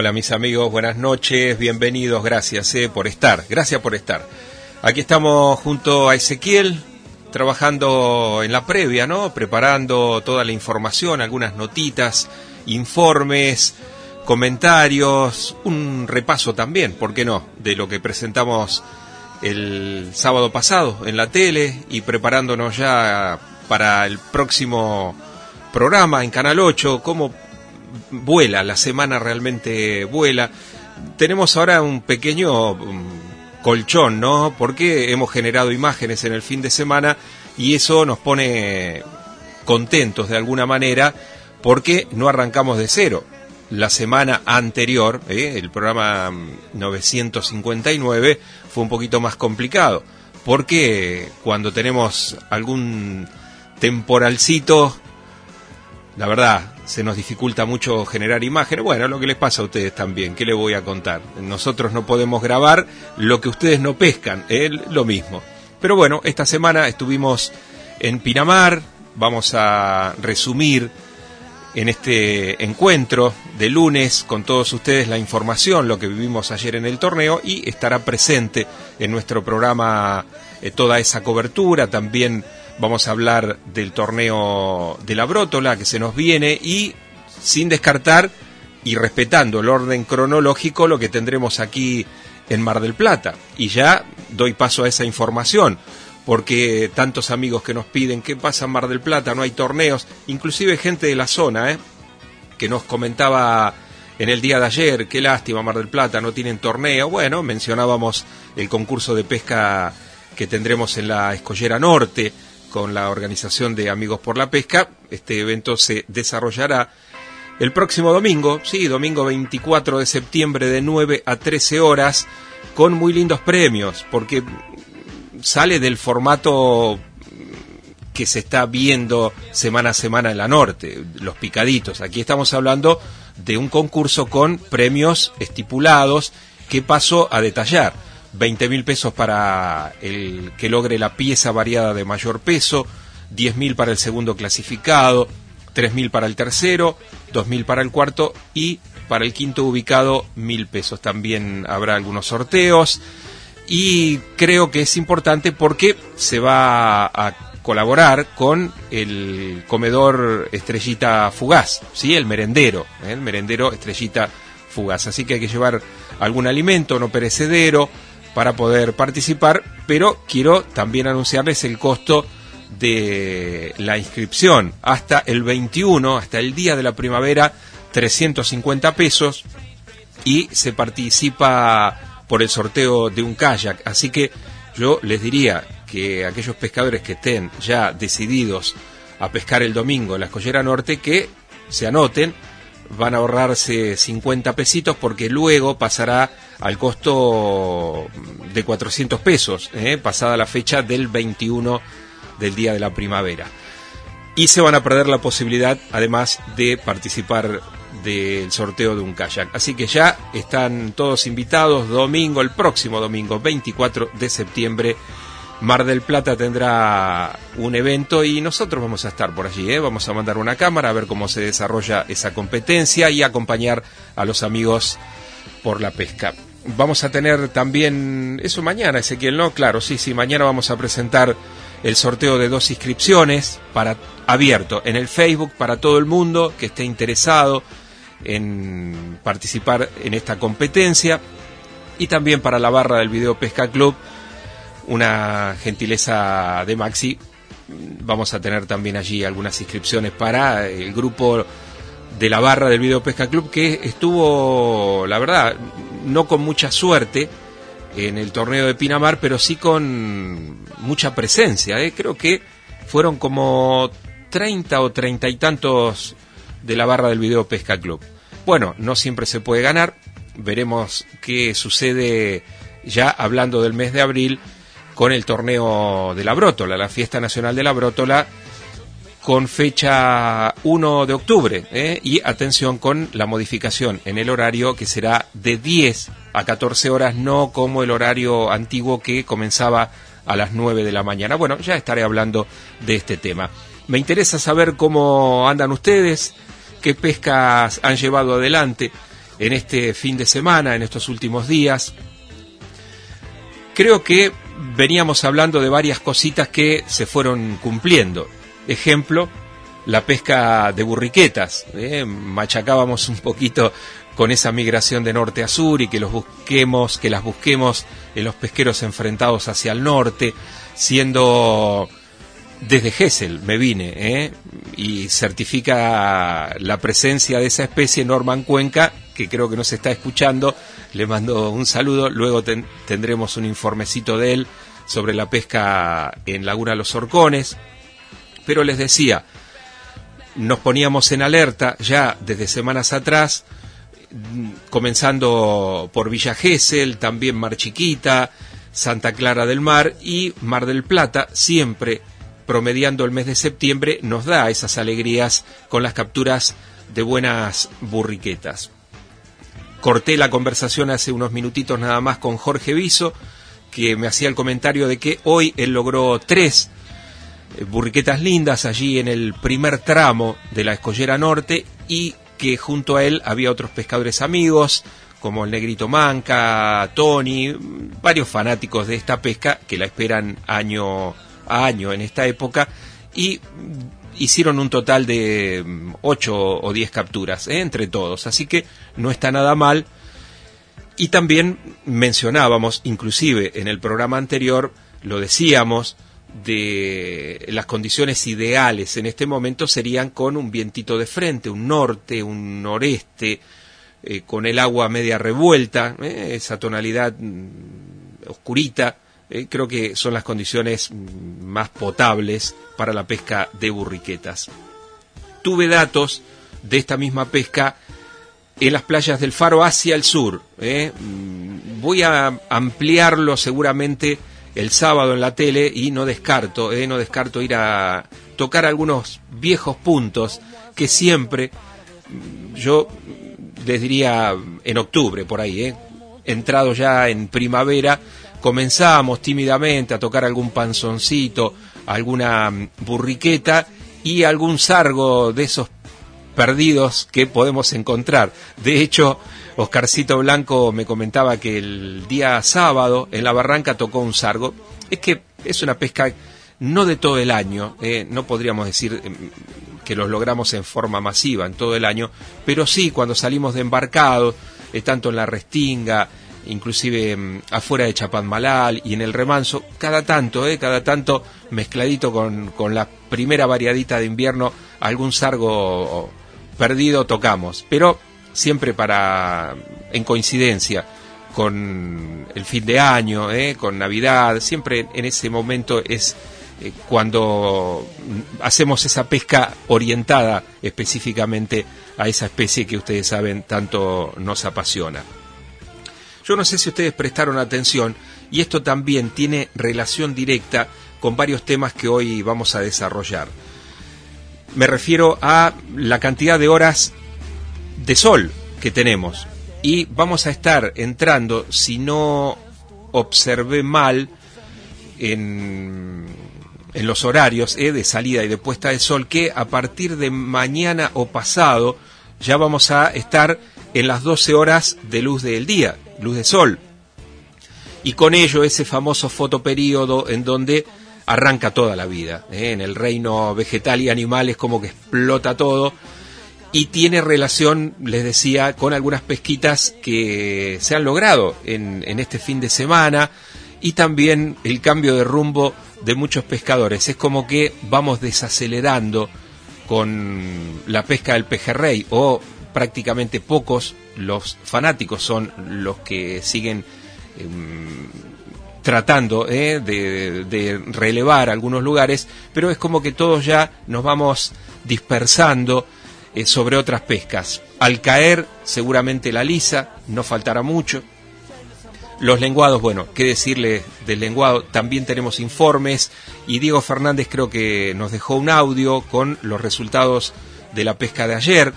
Hola, mis amigos, buenas noches, bienvenidos, gracias eh, por estar, gracias por estar. Aquí estamos junto a Ezequiel, trabajando en la previa, ¿no? Preparando toda la información, algunas notitas, informes, comentarios, un repaso también, ¿por qué no?, de lo que presentamos el sábado pasado en la tele y preparándonos ya para el próximo programa en Canal 8, cómo vuela, la semana realmente vuela. Tenemos ahora un pequeño um, colchón, ¿no? Porque hemos generado imágenes en el fin de semana y eso nos pone contentos de alguna manera porque no arrancamos de cero. La semana anterior, ¿eh? el programa 959, fue un poquito más complicado porque cuando tenemos algún temporalcito, la verdad, se nos dificulta mucho generar imágenes. Bueno, lo que les pasa a ustedes también, ¿qué les voy a contar? Nosotros no podemos grabar lo que ustedes no pescan, es lo mismo. Pero bueno, esta semana estuvimos en Pinamar, vamos a resumir en este encuentro de lunes con todos ustedes la información, lo que vivimos ayer en el torneo y estará presente en nuestro programa eh, toda esa cobertura, también vamos a hablar del torneo de la Brótola que se nos viene y sin descartar y respetando el orden cronológico lo que tendremos aquí en Mar del Plata. Y ya doy paso a esa información, porque tantos amigos que nos piden qué pasa en Mar del Plata, no hay torneos, inclusive gente de la zona, ¿eh? que nos comentaba en el día de ayer, qué lástima Mar del Plata, no tienen torneo. Bueno, mencionábamos el concurso de pesca que tendremos en la Escollera Norte, con la organización de Amigos por la Pesca. Este evento se desarrollará el próximo domingo, sí, domingo 24 de septiembre de 9 a 13 horas, con muy lindos premios, porque sale del formato que se está viendo semana a semana en la norte, los picaditos. Aquí estamos hablando de un concurso con premios estipulados que paso a detallar 20 mil pesos para el que logre la pieza variada de mayor peso, 10 mil para el segundo clasificado, 3 mil para el tercero, 2 mil para el cuarto y para el quinto ubicado mil pesos. También habrá algunos sorteos y creo que es importante porque se va a colaborar con el comedor Estrellita Fugaz, ¿sí? el merendero, ¿eh? el merendero Estrellita Fugaz. Así que hay que llevar algún alimento no perecedero, para poder participar, pero quiero también anunciarles el costo de la inscripción hasta el 21, hasta el día de la primavera, 350 pesos y se participa por el sorteo de un kayak. Así que yo les diría que aquellos pescadores que estén ya decididos a pescar el domingo en la escollera norte, que se anoten, van a ahorrarse 50 pesitos porque luego pasará al costo de 400 pesos, ¿eh? pasada la fecha del 21 del día de la primavera. Y se van a perder la posibilidad, además, de participar del sorteo de un kayak. Así que ya están todos invitados, domingo, el próximo domingo, 24 de septiembre, Mar del Plata tendrá un evento y nosotros vamos a estar por allí, ¿eh? vamos a mandar una cámara a ver cómo se desarrolla esa competencia y acompañar a los amigos por la pesca. Vamos a tener también eso mañana, Ezequiel, ¿no? Claro, sí, sí, mañana vamos a presentar el sorteo de dos inscripciones para abierto en el Facebook para todo el mundo que esté interesado en participar en esta competencia y también para la barra del Video Pesca Club una gentileza de Maxi. Vamos a tener también allí algunas inscripciones para el grupo de la barra del Video Pesca Club que estuvo, la verdad, no con mucha suerte en el torneo de Pinamar, pero sí con mucha presencia. ¿eh? Creo que fueron como 30 o 30 y tantos de la barra del Video Pesca Club. Bueno, no siempre se puede ganar. Veremos qué sucede ya hablando del mes de abril, con el torneo de la Brótola, la fiesta nacional de la Brótola, con fecha 1 de octubre. ¿eh? Y atención con la modificación en el horario que será de 10 a 14 horas, no como el horario antiguo que comenzaba a las 9 de la mañana. Bueno, ya estaré hablando de este tema. Me interesa saber cómo andan ustedes, qué pescas han llevado adelante en este fin de semana, en estos últimos días. Creo que veníamos hablando de varias cositas que se fueron cumpliendo. Ejemplo, la pesca de burriquetas. ¿eh? Machacábamos un poquito con esa migración de norte a sur y que los busquemos, que las busquemos en los pesqueros enfrentados hacia el norte, siendo desde Gessel me vine ¿eh? y certifica la presencia de esa especie Norman Cuenca, que creo que nos está escuchando. Le mando un saludo. Luego tendremos un informecito de él sobre la pesca en Laguna Los Horcones. Pero les decía, nos poníamos en alerta ya desde semanas atrás, comenzando por Villa Gesell, también Mar Chiquita, Santa Clara del Mar y Mar del Plata, siempre promediando el mes de septiembre, nos da esas alegrías con las capturas de buenas burriquetas. Corté la conversación hace unos minutitos nada más con Jorge Viso, que me hacía el comentario de que hoy él logró tres eh, burriquetas lindas allí en el primer tramo de la escollera norte y que junto a él había otros pescadores amigos como el Negrito Manca, Tony, varios fanáticos de esta pesca que la esperan año a año en esta época y hicieron un total de 8 o 10 capturas ¿eh? entre todos, así que no está nada mal. Y también mencionábamos, inclusive en el programa anterior, lo decíamos, de las condiciones ideales en este momento serían con un vientito de frente, un norte, un noreste, eh, con el agua media revuelta, eh, esa tonalidad mm, oscurita, eh, creo que son las condiciones mm, más potables para la pesca de burriquetas. Tuve datos de esta misma pesca en las playas del Faro hacia el sur. Mm, voy a ampliarlo seguramente el sábado en la tele y no descarto, eh, no descarto ir a tocar algunos viejos puntos que siempre mm, yo les diría en octubre por ahí, eh, entrado ya en primavera, comenzamos tímidamente a tocar algún panzoncito, alguna mm, burriqueta y algún sargo de esos perdidos que podemos encontrar. De hecho, Oscarcito Blanco me comentaba que el día sábado en la barranca tocó un sargo. Es que es una pesca no de todo el año, eh, no podríamos decir em, que los logramos en forma masiva en todo el año, pero sí cuando salimos de embarcado, eh, tanto en la Restinga, inclusive em, afuera de Chapadmalal y en el remanso, cada tanto, eh, cada tanto mezcladito con, con la primera variadita de invierno, algún sargo perdido tocamos, pero siempre para en coincidencia con el fin de año, ¿eh? con Navidad, siempre en ese momento es eh, cuando hacemos esa pesca orientada específicamente a esa especie que ustedes saben tanto nos apasiona. Yo no sé si ustedes prestaron atención y esto también tiene relación directa con varios temas que hoy vamos a desarrollar. Me refiero a la cantidad de horas de sol que tenemos. Y vamos a estar entrando, si no observé mal, en, los horarios eh, de salida y de puesta de sol, que a partir de mañana o pasado ya vamos a estar en las 12 horas de luz del día, luz de sol. Y con ello ese famoso fotoperíodo en donde arranca toda la vida. Eh, en el reino vegetal y animal es como que explota todo y tiene relación, les decía, con algunas pesquitas que se han logrado en, en, este fin de semana y también el cambio de rumbo de muchos pescadores. Es como que vamos desacelerando con la pesca del pejerrey o prácticamente pocos los fanáticos son los que siguen eh, tratando eh, de, de relevar algunos lugares, pero es como que todos ya nos vamos dispersando eh, sobre otras pescas. Al caer seguramente la lisa, no faltará mucho. Los lenguados, bueno, qué decirle del lenguado, también tenemos informes y Diego Fernández creo que nos dejó un audio con los resultados de la pesca de ayer.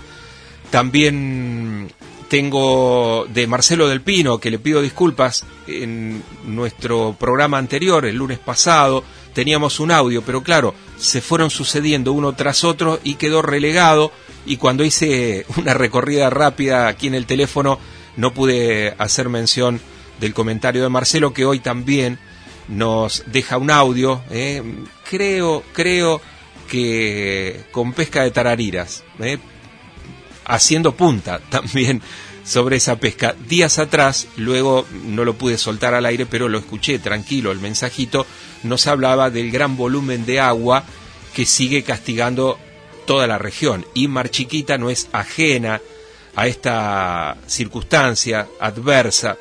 También tengo de Marcelo del Pino, que le pido disculpas, en nuestro programa anterior, el lunes pasado, teníamos un audio, pero claro, se fueron sucediendo uno tras otro y quedó relegado y cuando hice una recorrida rápida aquí en el teléfono no pude hacer mención del comentario de Marcelo que hoy también nos deja un audio. ¿eh? Creo, creo que con pesca de tarariras, ¿eh? Haciendo punta también sobre esa pesca. Días atrás, luego no lo pude soltar al aire, pero lo escuché tranquilo, el mensajito nos hablaba del gran volumen de agua que sigue castigando toda la región. Y Mar Chiquita no es ajena a esta circunstancia adversa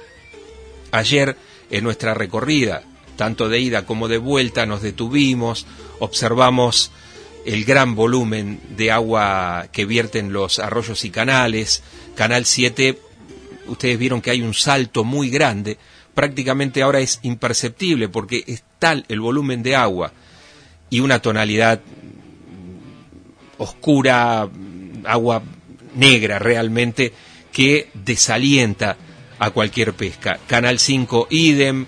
Ayer en nuestra recorrida, tanto de ida como de vuelta, nos detuvimos, observamos el gran volumen de agua que vierten los arroyos y canales. Canal 7, ustedes vieron que hay un salto muy grande, prácticamente ahora es imperceptible porque es tal el volumen de agua y una tonalidad oscura, agua negra realmente, que desalienta a cualquier pesca. Canal 5, idem.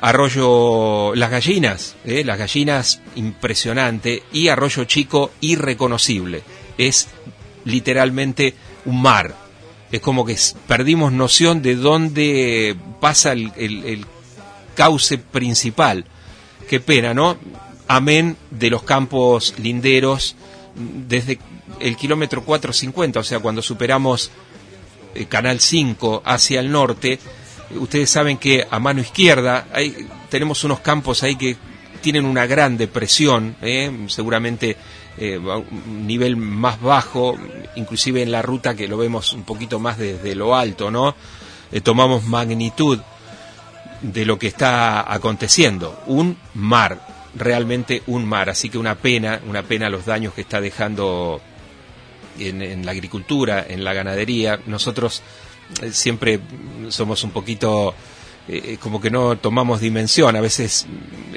Arroyo Las Gallinas, ¿eh? Las Gallinas, impresionante. Y Arroyo Chico, irreconocible. Es literalmente un mar. Es como que perdimos noción de dónde pasa el, el cauce principal. Qué pena, ¿no? Amén de los campos linderos desde el kilómetro 450, o sea, cuando superamos eh, Canal 5 hacia el norte, ustedes saben que a mano izquierda hay, tenemos unos campos ahí que tienen una gran depresión, ¿eh? seguramente eh, un nivel más bajo, inclusive en la ruta que lo vemos un poquito más desde lo alto, ¿no? tomamos magnitud de lo que está aconteciendo, un mar, realmente un mar, así que una pena, una pena los daños que está dejando en, la agricultura, en la ganadería. Nosotros eh, siempre somos un poquito eh, como que no tomamos dimensión. A veces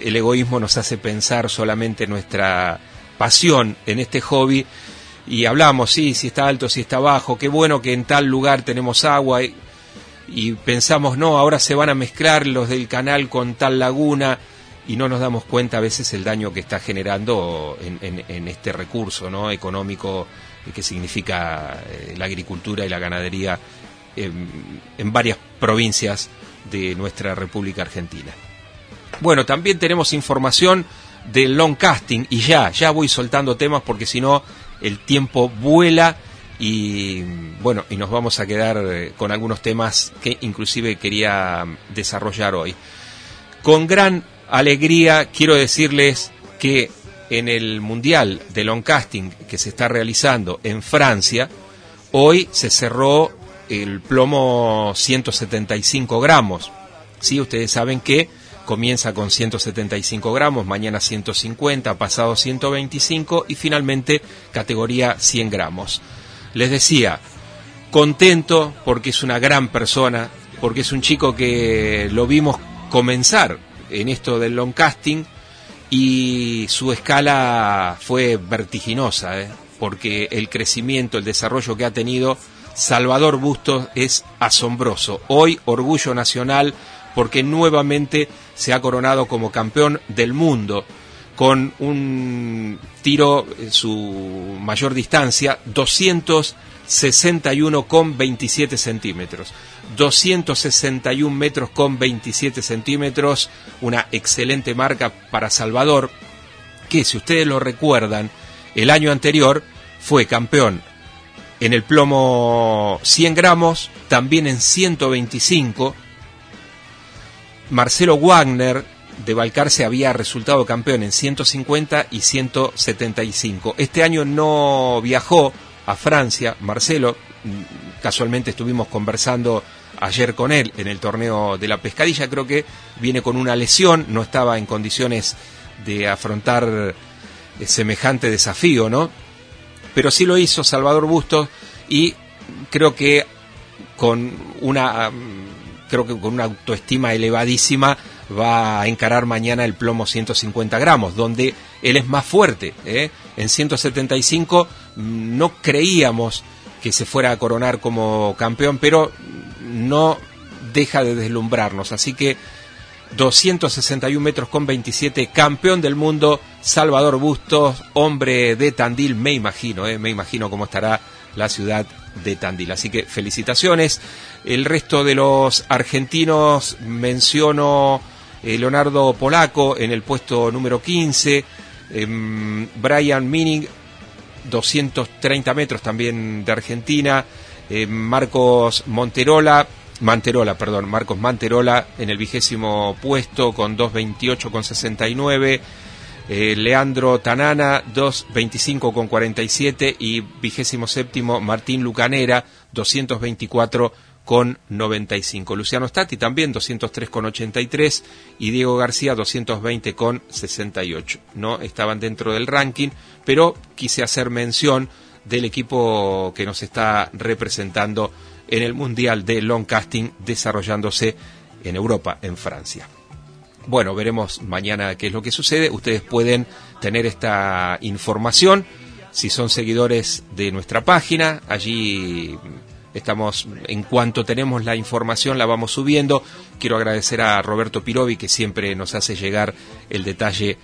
el egoísmo nos hace pensar solamente nuestra pasión en este hobby y hablamos, sí, si está alto, si está bajo, qué bueno que en tal lugar tenemos agua y, pensamos, no, ahora se van a mezclar los del canal con tal laguna y no nos damos cuenta a veces el daño que está generando en, en este recurso ¿no? económico que significa eh, la agricultura y la ganadería en, varias provincias de nuestra República Argentina. Bueno, también tenemos información del long casting y ya, ya voy soltando temas porque si no el tiempo vuela y bueno, y nos vamos a quedar eh, con algunos temas que inclusive quería desarrollar hoy. Con gran alegría quiero decirles que en el Mundial de Long Casting que se está realizando en Francia, hoy se cerró el plomo 175 gramos. ¿Sí? Ustedes saben que comienza con 175 gramos, mañana 150, pasado 125 y finalmente categoría 100 gramos. Les decía, contento porque es una gran persona, porque es un chico que lo vimos comenzar en esto del long casting, y su escala fue vertiginosa, ¿eh? porque el crecimiento, el desarrollo que ha tenido Salvador Bustos es asombroso. Hoy orgullo nacional porque nuevamente se ha coronado como campeón del mundo con un tiro en su mayor distancia, 261,27 centímetros. 261 metros con 27 centímetros, una excelente marca para Salvador, que si ustedes lo recuerdan, el año anterior fue campeón en el plomo 100 gramos, también en 125. Marcelo Wagner de Balcarce había resultado campeón en 150 y 175. Este año no viajó a Francia, Marcelo, casualmente estuvimos conversando ayer con él en el torneo de la pescadilla, creo que viene con una lesión, no estaba en condiciones de afrontar eh, semejante desafío, ¿no? Pero sí lo hizo Salvador Bustos y creo que con una creo que con una autoestima elevadísima va a encarar mañana el plomo 150 gramos, donde él es más fuerte. ¿eh? En 175 mm, no creíamos que se fuera a coronar como campeón, pero no deja de deslumbrarnos. Así que 261 metros con 27, campeón del mundo, Salvador Bustos, hombre de Tandil, me imagino, ¿eh? me imagino cómo estará la ciudad de Tandil. Así que felicitaciones. El resto de los argentinos menciono eh, Leonardo Polaco en el puesto número 15, em, Brian Mining 230 metros también de Argentina, em, Marcos Monterola, Manterola, perdón, Marcos Manterola en el vigésimo puesto con 2.28 con 69. Eh, Leandro Tanana, 2.25 con 47 y vigésimo séptimo Martín Lucanera, 224 con 95. Luciano Stati también 203 con 83 y Diego García 220 con 68. No estaban dentro del ranking, pero quise hacer mención del equipo que nos está representando en el Mundial de Long Casting desarrollándose en Europa, en Francia. Bueno, veremos mañana qué es lo que sucede. Ustedes pueden tener esta información si son seguidores de nuestra página. Allí estamos, en cuanto tenemos la información, la vamos subiendo. Quiero agradecer a Roberto Pirovi que siempre nos hace llegar el detalle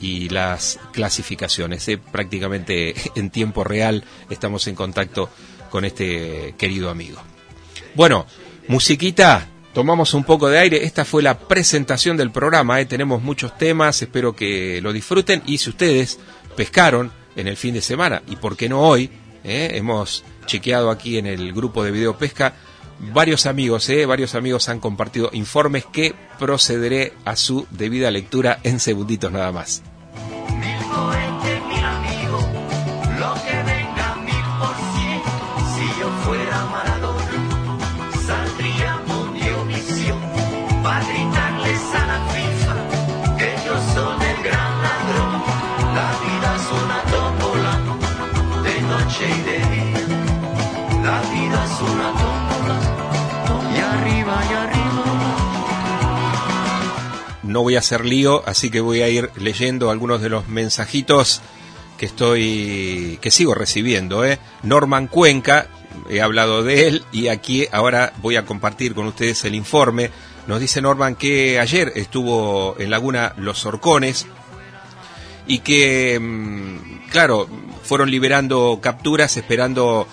y las clasificaciones. Eh, prácticamente en tiempo real estamos en contacto con este querido amigo. Bueno, musiquita tomamos un poco de aire. Esta fue la presentación del programa. ¿eh? Tenemos muchos temas, espero que lo disfruten. Y si ustedes pescaron en el fin de semana, y por qué no hoy, ¿eh? hemos chequeado aquí en el grupo de video pesca, varios amigos, ¿eh? varios amigos han compartido informes que procederé a su debida lectura en segunditos nada más. No voy a hacer lío, así que voy a ir leyendo algunos de los mensajitos que estoy, que sigo recibiendo. ¿eh? Norman Cuenca, he hablado de él y aquí ahora voy a compartir con ustedes el informe. Nos dice Norman que ayer estuvo en Laguna Los Orcones y que, mm, claro, fueron liberando capturas esperando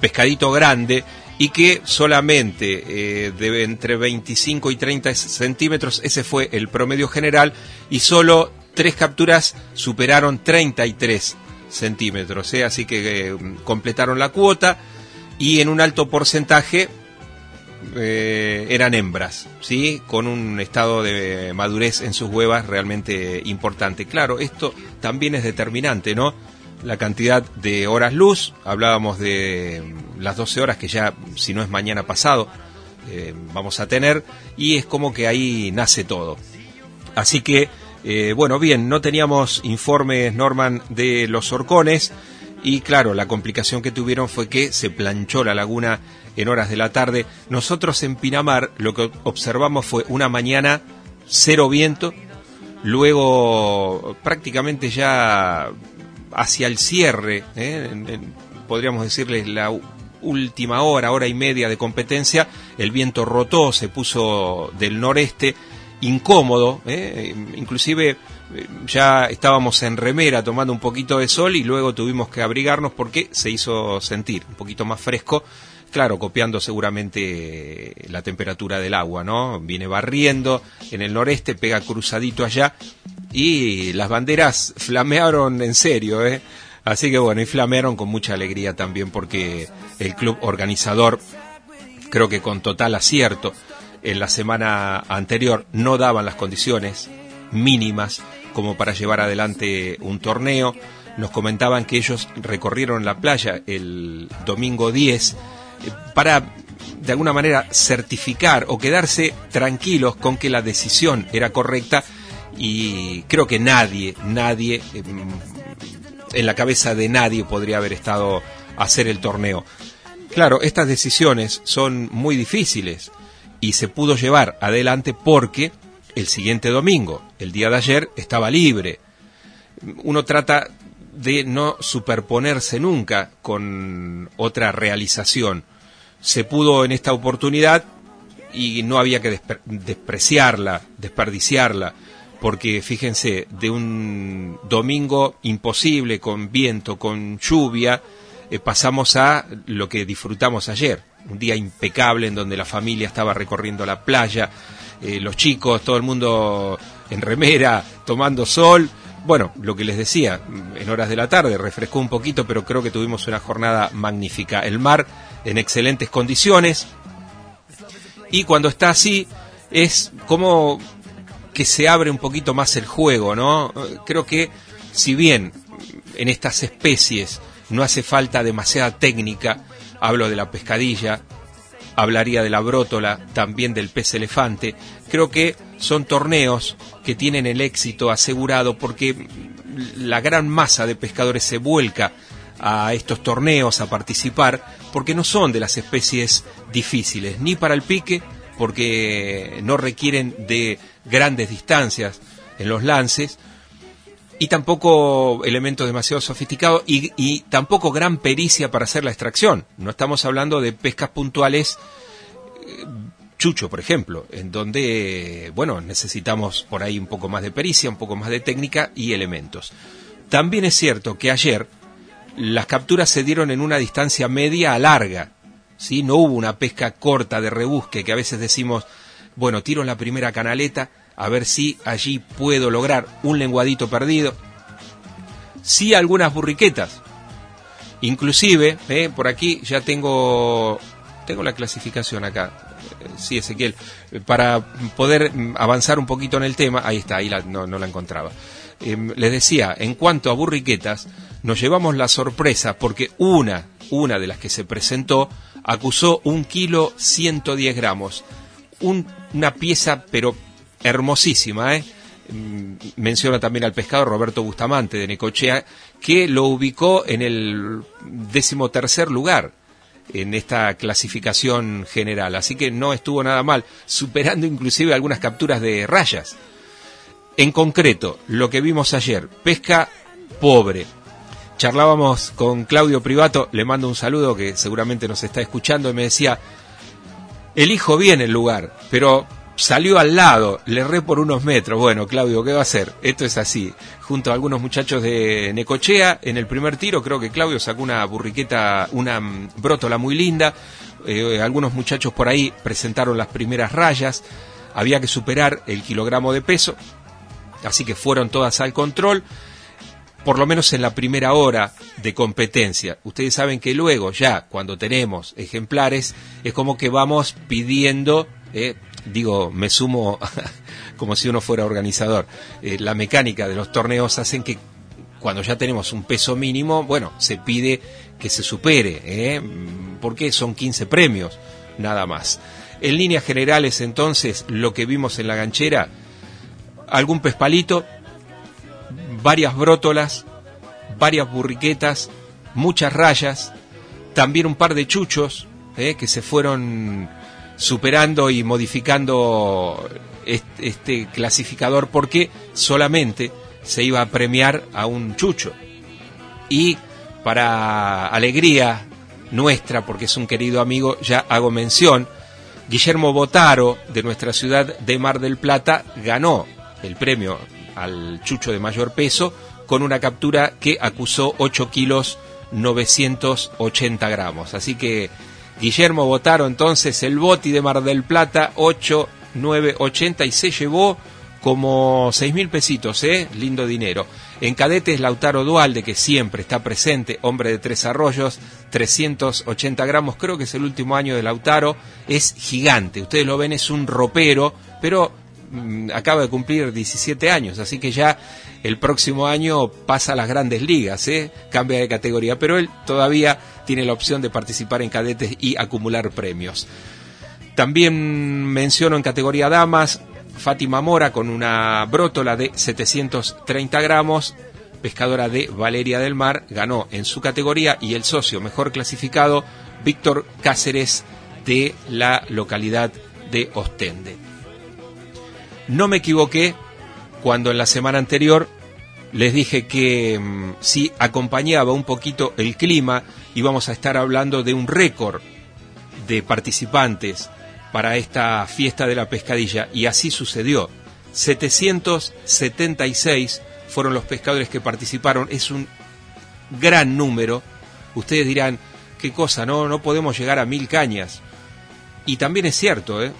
pescadito grande y que solamente eh, de entre 25 y 30 centímetros, ese fue el promedio general, y solo tres capturas superaron 33 centímetros, ¿eh? así que eh, completaron la cuota y en un alto porcentaje eran hembras, ¿sí? con un estado de madurez en sus huevas realmente importante. Claro, esto también es determinante, ¿no? La cantidad de horas luz, hablábamos de las 12 horas que ya, si no es mañana pasado, eh, vamos a tener, y es como que ahí nace todo. Así que, eh, bueno, bien, no teníamos informes, Norman, de los orcones, y claro, la complicación que tuvieron fue que se planchó la laguna en horas de la tarde. Nosotros en Pinamar lo que observamos fue una mañana cero viento, luego prácticamente ya hacia el cierre, ¿eh? podríamos decirles la última hora, hora y media de competencia, el viento rotó, se puso del noreste, incómodo, ¿eh? inclusive eh, ya estábamos en remera tomando un poquito de sol y luego tuvimos que abrigarnos porque se hizo sentir un poquito más fresco, claro, copiando seguramente la temperatura del agua, ¿no? Viene barriendo en el noreste, pega cruzadito allá y las banderas flamearon en serio, ¿eh? Así que bueno, y flamearon con mucha alegría también porque el club organizador, creo que con total acierto, en la semana anterior no daban las condiciones mínimas como para llevar adelante un torneo. Nos comentaban que ellos recorrieron la playa el domingo 10 eh, para de alguna manera certificar o quedarse tranquilos con que la decisión era correcta y creo que nadie, nadie, em, en la cabeza de nadie podría haber estado a hacer el torneo. Claro, estas decisiones son muy difíciles y se pudo llevar adelante porque el siguiente domingo, el día de ayer, estaba libre. Uno trata de no superponerse nunca con otra realización. Se pudo en esta oportunidad y no había que despreciarla, desperdiciarla, porque fíjense, de un domingo imposible, con viento, con lluvia, eh, pasamos a lo que disfrutamos ayer, un día impecable en donde la familia estaba recorriendo la playa, eh, los chicos, todo el mundo en remera, tomando sol. Bueno, lo que les decía, en horas de la tarde refrescó un poquito, pero creo que tuvimos una jornada magnífica. El mar en excelentes condiciones. Y cuando está así, es como que se abre un poquito más el juego, ¿no? Creo que si bien en estas especies no hace falta demasiada técnica, hablo de la pescadilla, hablaría de la brótola, también del pez elefante. Creo que son torneos que tienen el éxito asegurado porque la gran masa de pescadores se vuelca a estos torneos a participar porque no son de las especies difíciles, ni para el pique, porque no requieren de grandes distancias en los lances, y tampoco elementos demasiado sofisticados y, tampoco gran pericia para hacer la extracción. No estamos hablando de pescas puntuales, eh, chucho, por ejemplo, en donde, bueno, necesitamos por ahí un poco más de pericia, un poco más de técnica y elementos. También es cierto que ayer las capturas se dieron en una distancia media a larga, ¿sí? No hubo una pesca corta de rebusque que a veces decimos, bueno, tiro la primera canaleta, a ver si allí puedo lograr un lenguadito perdido. Sí algunas burriquetas. Inclusive, eh, por aquí ya tengo, tengo la clasificación acá. Eh, sí, Ezequiel, para poder avanzar un poquito en el tema, ahí está, ahí no, la encontraba. Em, les decía, en cuanto a burriquetas, nos llevamos la sorpresa porque una, una de las que se presentó, acusó un kilo 110 gramos. Una pieza, pero hermosísima, ¿eh? Mm, menciona también al pescador Roberto Bustamante de Necochea, que lo ubicó en el decimotercer lugar en esta clasificación general. Así que no estuvo nada mal, superando inclusive algunas capturas de rayas. En concreto, lo que vimos ayer, pesca pobre. Charlábamos con Claudio Privato, le mando un saludo que seguramente nos está escuchando y me decía, elijo bien el lugar, pero salió al lado, le erré por unos metros. Bueno, Claudio, ¿qué va a hacer? Esto es así. Junto a algunos muchachos de Necochea, en el primer tiro creo que Claudio sacó una burriqueta, una mm, brótola muy linda. Eh, algunos muchachos por ahí presentaron las primeras rayas. Había que superar el kilogramo de peso. Así que fueron todas al control. Por lo menos en la primera hora de competencia. Ustedes saben que luego, ya cuando tenemos ejemplares, es como que vamos pidiendo eh, digo, me sumo como si uno fuera organizador. Eh, la mecánica de los torneos hacen que cuando ya tenemos un peso mínimo, bueno, se pide que se supere, ¿eh? porque son 15 premios, nada más. En líneas generales, entonces, lo que vimos en la ganchera, algún pespalito, varias brótolas, varias burriquetas, muchas rayas, también un par de chuchos ¿eh? que se fueron superando y modificando este, clasificador porque solamente se iba a premiar a un chucho. Y para alegría nuestra, porque es un querido amigo, ya hago mención, Guillermo Botaro, de nuestra ciudad de Mar del Plata, ganó el premio al chucho de mayor peso con una captura que acusó 8 kilos 980 gramos. Así que Guillermo votaron entonces el Boti de Mar del Plata, 8, 9, 80 y se llevó como seis mil pesitos, ¿eh? Lindo dinero. En cadetes, Lautaro Dualde, que siempre está presente, hombre de tres arroyos, 380 gramos, creo que es el último año de Lautaro, es gigante. Ustedes lo ven, es un ropero, pero acaba de cumplir 17 años, así que ya el próximo año pasa a las grandes ligas, ¿eh? cambia de categoría, pero él todavía tiene la opción de participar en cadetes y acumular premios. También menciono en categoría damas Fátima Mora con una brótola de 730 gramos, pescadora de Valeria del Mar, ganó en su categoría y el socio mejor clasificado, Víctor Cáceres de la localidad de Ostende. No me equivoqué cuando en la semana anterior les dije que mm, si acompañaba un poquito el clima, íbamos a estar hablando de un récord de participantes para esta fiesta de la pescadilla, y así sucedió. 776 fueron los pescadores que participaron, es un gran número. Ustedes dirán, qué cosa, no, no podemos llegar a mil cañas. Y también es cierto, ¿eh?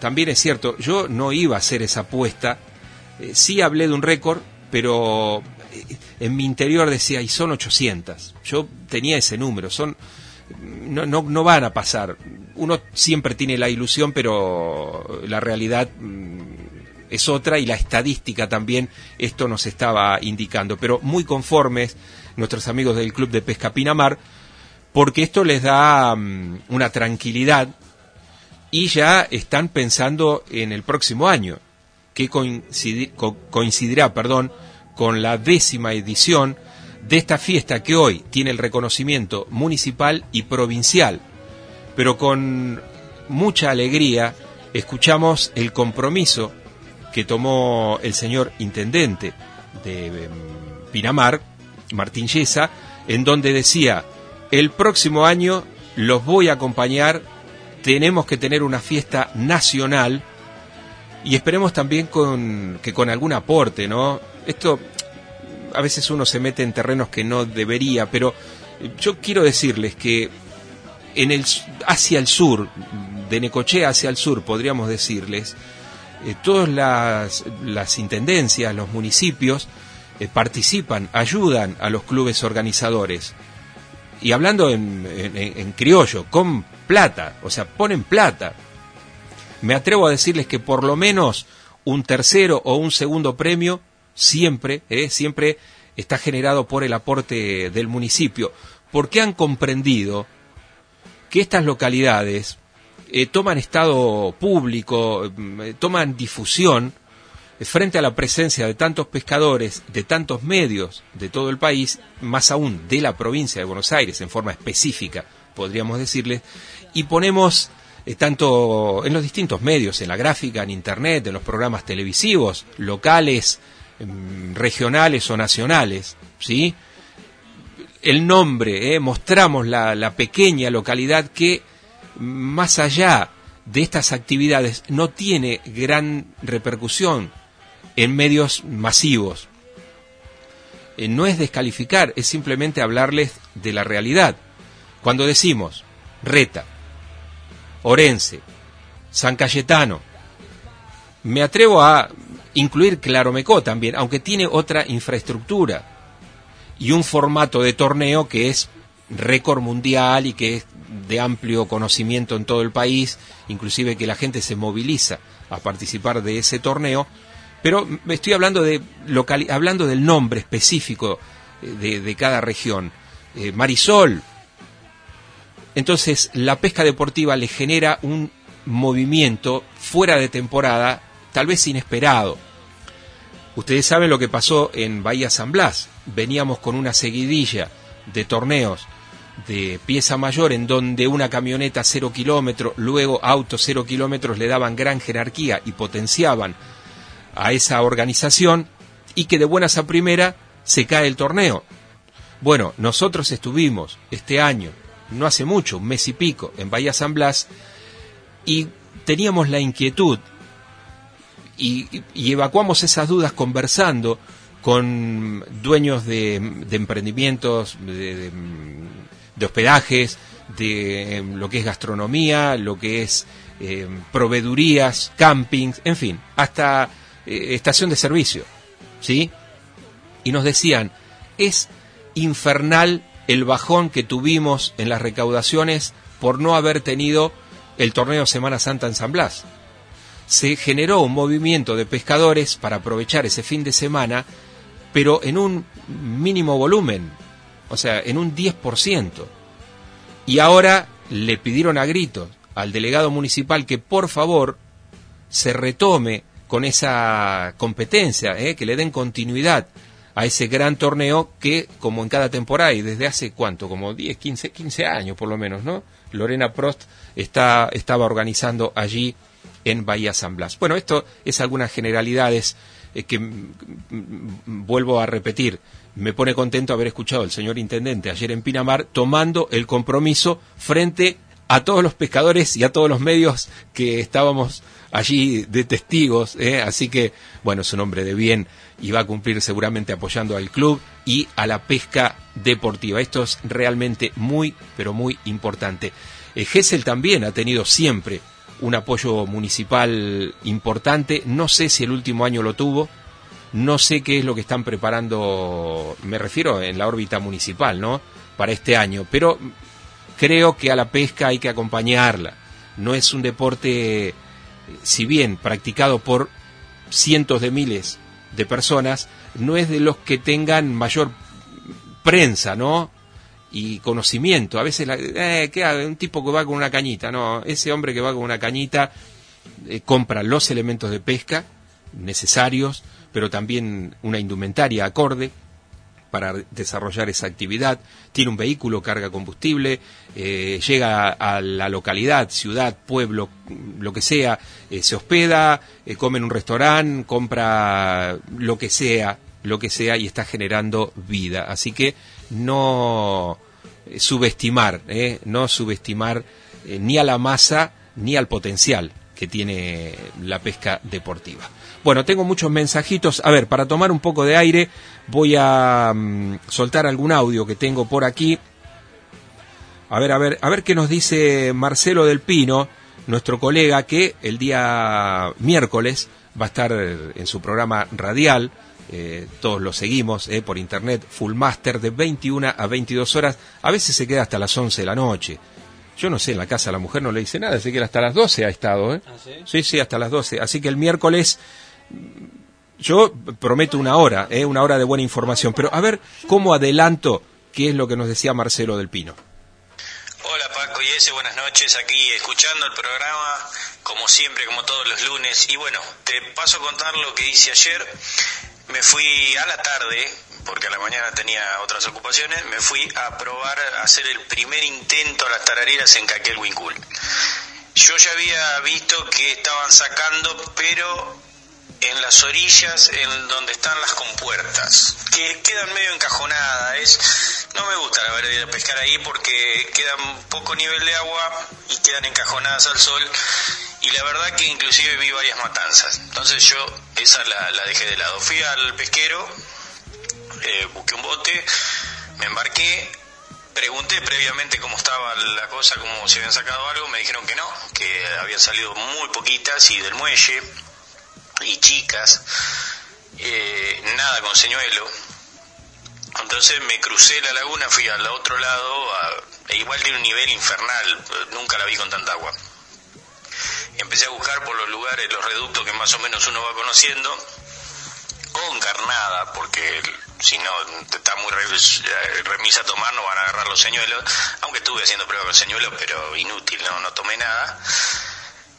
También es cierto, yo no iba a hacer esa apuesta. Eh, sí hablé de un récord, pero eh, en mi interior decía, y son 800. Yo tenía ese número, son no, no, no van a pasar. Uno siempre tiene la ilusión, pero la realidad mm, es otra y la estadística también esto nos estaba indicando. Pero muy conformes nuestros amigos del Club de Pesca Pinamar, porque esto les da mm, una tranquilidad y ya están pensando en el próximo año que coincidirá perdón, con la décima edición de esta fiesta que hoy tiene el reconocimiento municipal y provincial. Pero con mucha alegría escuchamos el compromiso que tomó el señor intendente de em, Pinamar, Martín Yesa, en donde decía, el próximo año los voy a acompañar, tenemos que tener una fiesta nacional y esperemos también con, que con algún aporte, ¿no? Esto, a veces uno se mete en terrenos que no debería, pero yo quiero decirles que en el, hacia el sur, de Necochea hacia el sur, podríamos decirles, eh, todas las, las, intendencias, los municipios, eh, participan, ayudan a los clubes organizadores. Y hablando en criollo, con plata, o sea, ponen plata. Me atrevo a decirles que por lo menos un tercero o un segundo premio siempre, eh, siempre está generado por el aporte del municipio, porque han comprendido que estas localidades eh, toman estado público, mm, eh, toman difusión frente a la presencia de tantos pescadores, de tantos medios de todo el país, más aún de la provincia de Buenos Aires en forma específica, podríamos decirles, y ponemos eh, tanto en los distintos medios, en la gráfica, en Internet, en los programas televisivos, locales, em, regionales o nacionales, ¿sí? El nombre, eh, mostramos la, la pequeña localidad que, más allá de estas actividades, no tiene gran repercusión en medios masivos. Eh, no es descalificar, es simplemente hablarles de la realidad. Cuando decimos reta, Orense, San Cayetano. Me atrevo a incluir Claromecó también, aunque tiene otra infraestructura y un formato de torneo que es récord mundial y que es de amplio conocimiento en todo el país, inclusive que la gente se moviliza a participar de ese torneo, pero me estoy hablando de hablando del nombre específico eh, de, cada región. Eh, Marisol, entonces, la pesca deportiva le genera un movimiento fuera de temporada, tal vez inesperado. Ustedes saben lo que pasó en Bahía San Blas. Veníamos con una seguidilla de torneos de pieza mayor en donde una camioneta cero kilómetros, luego autos cero kilómetros le daban gran jerarquía y potenciaban a esa organización y que de buenas a primera se cae el torneo. Bueno, nosotros estuvimos este año no hace mucho, un mes y pico, en Bahía San Blas, y teníamos la inquietud y, evacuamos esas dudas conversando con dueños de, emprendimientos, de, hospedajes, de lo que es gastronomía, lo que es eh, proveedurías, campings, en fin, hasta eh, estación de servicio, ¿sí? Y nos decían, es infernal el bajón que tuvimos en las recaudaciones por no haber tenido el torneo Semana Santa en San Blas. Se generó un movimiento de pescadores para aprovechar ese fin de semana, pero en un mínimo volumen, o sea, en un 10%. Y ahora le pidieron a gritos al delegado municipal que por favor se retome con esa competencia, ¿eh? que le den continuidad a ese gran torneo que, como en cada temporada, y desde hace cuánto, como 10, 15, 15 años por lo menos, ¿no? Lorena Prost está, estaba organizando allí en Bahía San Blas. Bueno, esto es algunas generalidades eh, que vuelvo a repetir. Me pone contento haber escuchado al señor intendente ayer en Pinamar tomando el compromiso frente a todos los pescadores y a todos los medios que estábamos allí de testigos. ¿eh? Así que, bueno, es un hombre de bien y va a cumplir seguramente apoyando al club y a la pesca deportiva. Esto es realmente muy, pero muy importante. Eh, también ha tenido siempre un apoyo municipal importante. No sé si el último año lo tuvo. No sé qué es lo que están preparando, me refiero en la órbita municipal, ¿no? Para este año. Pero creo que a la pesca hay que acompañarla. No es un deporte, si bien practicado por cientos de miles de personas, no es de los que tengan mayor prensa, ¿no? Y conocimiento. A veces, la, eh, ¿qué Un tipo que va con una cañita, no. Ese hombre que va con una cañita eh, compra los elementos de pesca necesarios, pero también una indumentaria acorde, para desarrollar esa actividad, tiene un vehículo, carga combustible, eh, llega a la localidad, ciudad, pueblo, lo que sea, eh, se hospeda, eh, come en un restaurante, compra lo que sea, lo que sea y está generando vida. Así que no subestimar, no subestimar ni a la masa ni al potencial que tiene la pesca deportiva. Bueno, tengo muchos mensajitos. A ver, para tomar un poco de aire, voy a mm, soltar algún audio que tengo por aquí. A ver, a ver, a ver qué nos dice Marcelo del Pino, nuestro colega, que el día miércoles va a estar en su programa radial. Eh, todos lo seguimos eh, por internet, Full Master de 21 a 22 horas. A veces se queda hasta las 11 de la noche. Yo no sé, en la casa la mujer no le dice nada, así que hasta las 12 ha estado. ¿eh? ¿Ah, sí? sí, sí, hasta las 12. Así que el miércoles yo prometo una hora, ¿eh? una hora de buena información, pero a ver cómo adelanto qué es lo que nos decía Marcelo del Pino. Hola Paco y ese, buenas noches, aquí escuchando el programa, como siempre, como todos los lunes. Y bueno, te paso a contar lo que hice ayer. Me fui a la tarde, porque a la mañana tenía otras ocupaciones, me fui a probar a hacer el primer intento a las tarareras en Caquel Wincul. Yo ya había visto que estaban sacando, pero en las orillas en donde están las compuertas, que quedan medio encajonadas. no me gusta la verdad ir pescar ahí porque quedan poco nivel de agua y quedan encajonadas al sol. Y la verdad que inclusive vi varias matanzas. Entonces yo esa la, la dejé de lado. Fui al pesquero, eh, busqué un bote, me embarqué, pregunté previamente cómo estaba la cosa, cómo se habían sacado algo, me dijeron que no, que habían salido muy poquitas y del muelle y chicas, eh, nada con señuelo. Entonces me crucé la laguna, fui al otro lado, e igual tiene un nivel infernal, nunca la vi con tanta agua. Empecé a buscar por los lugares, los reductos que más o menos uno va conociendo, con carnada, porque si no está muy remisa a tomar, no van a agarrar los señuelos, aunque estuve haciendo pruebas con señuelos, pero inútil, no, no tomé nada.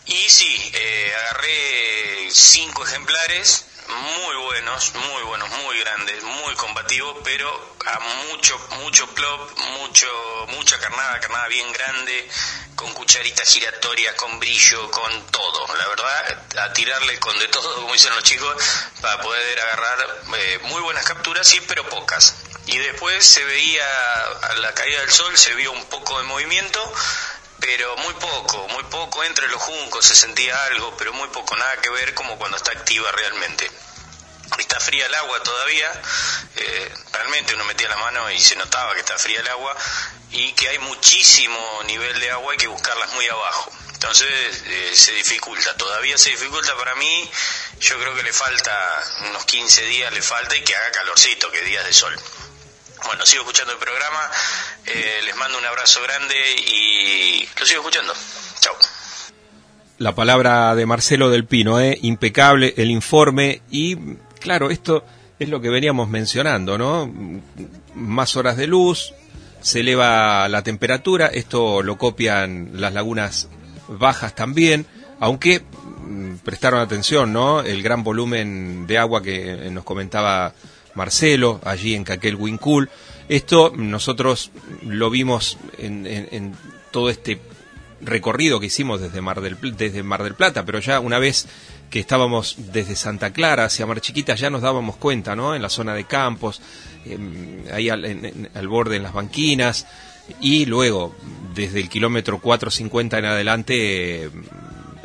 Y sí, eh, agarré cinco ejemplares, muy buenos, muy buenos, muy grandes, muy combativos, pero a mucho, mucho plop, mucho, mucha carnada, carnada bien grande, con cucharita giratoria, con brillo, con todo. La verdad, a tirarle con de todo, como dicen los chicos, para poder agarrar eh, muy buenas capturas, sí, pero pocas. Y después se veía, a la caída del sol, se vio un poco de movimiento, pero muy poco, muy poco, entre los juncos se sentía algo, pero muy poco, nada que ver como cuando está activa realmente. Está fría el agua todavía, eh, realmente uno metía la mano y se notaba que está fría el agua y que hay muchísimo nivel de agua, hay que buscarlas muy abajo. Entonces eh, se dificulta, todavía se dificulta para mí, yo creo que le falta unos 15 días, le falta y que haga calorcito, que días de sol. Bueno, sigo escuchando el programa, eh, les mando un abrazo grande y lo sigo escuchando. Chao. La palabra de Marcelo del Pino, ¿eh? impecable el informe y claro, esto es lo que veníamos mencionando, ¿no? Más horas de luz, se eleva la temperatura, esto lo copian las lagunas bajas también, aunque mm, prestaron atención, ¿no? El gran volumen de agua que nos comentaba Marcelo, allí en Caquel Wincul. Esto nosotros lo vimos en, todo este recorrido que hicimos desde Mar del, desde Mar del Plata, pero ya una vez que estábamos desde Santa Clara hacia Mar Chiquita ya nos dábamos cuenta, ¿no? En la zona de campos, em, ahí al, borde en las banquinas, y luego desde el kilómetro 450 en adelante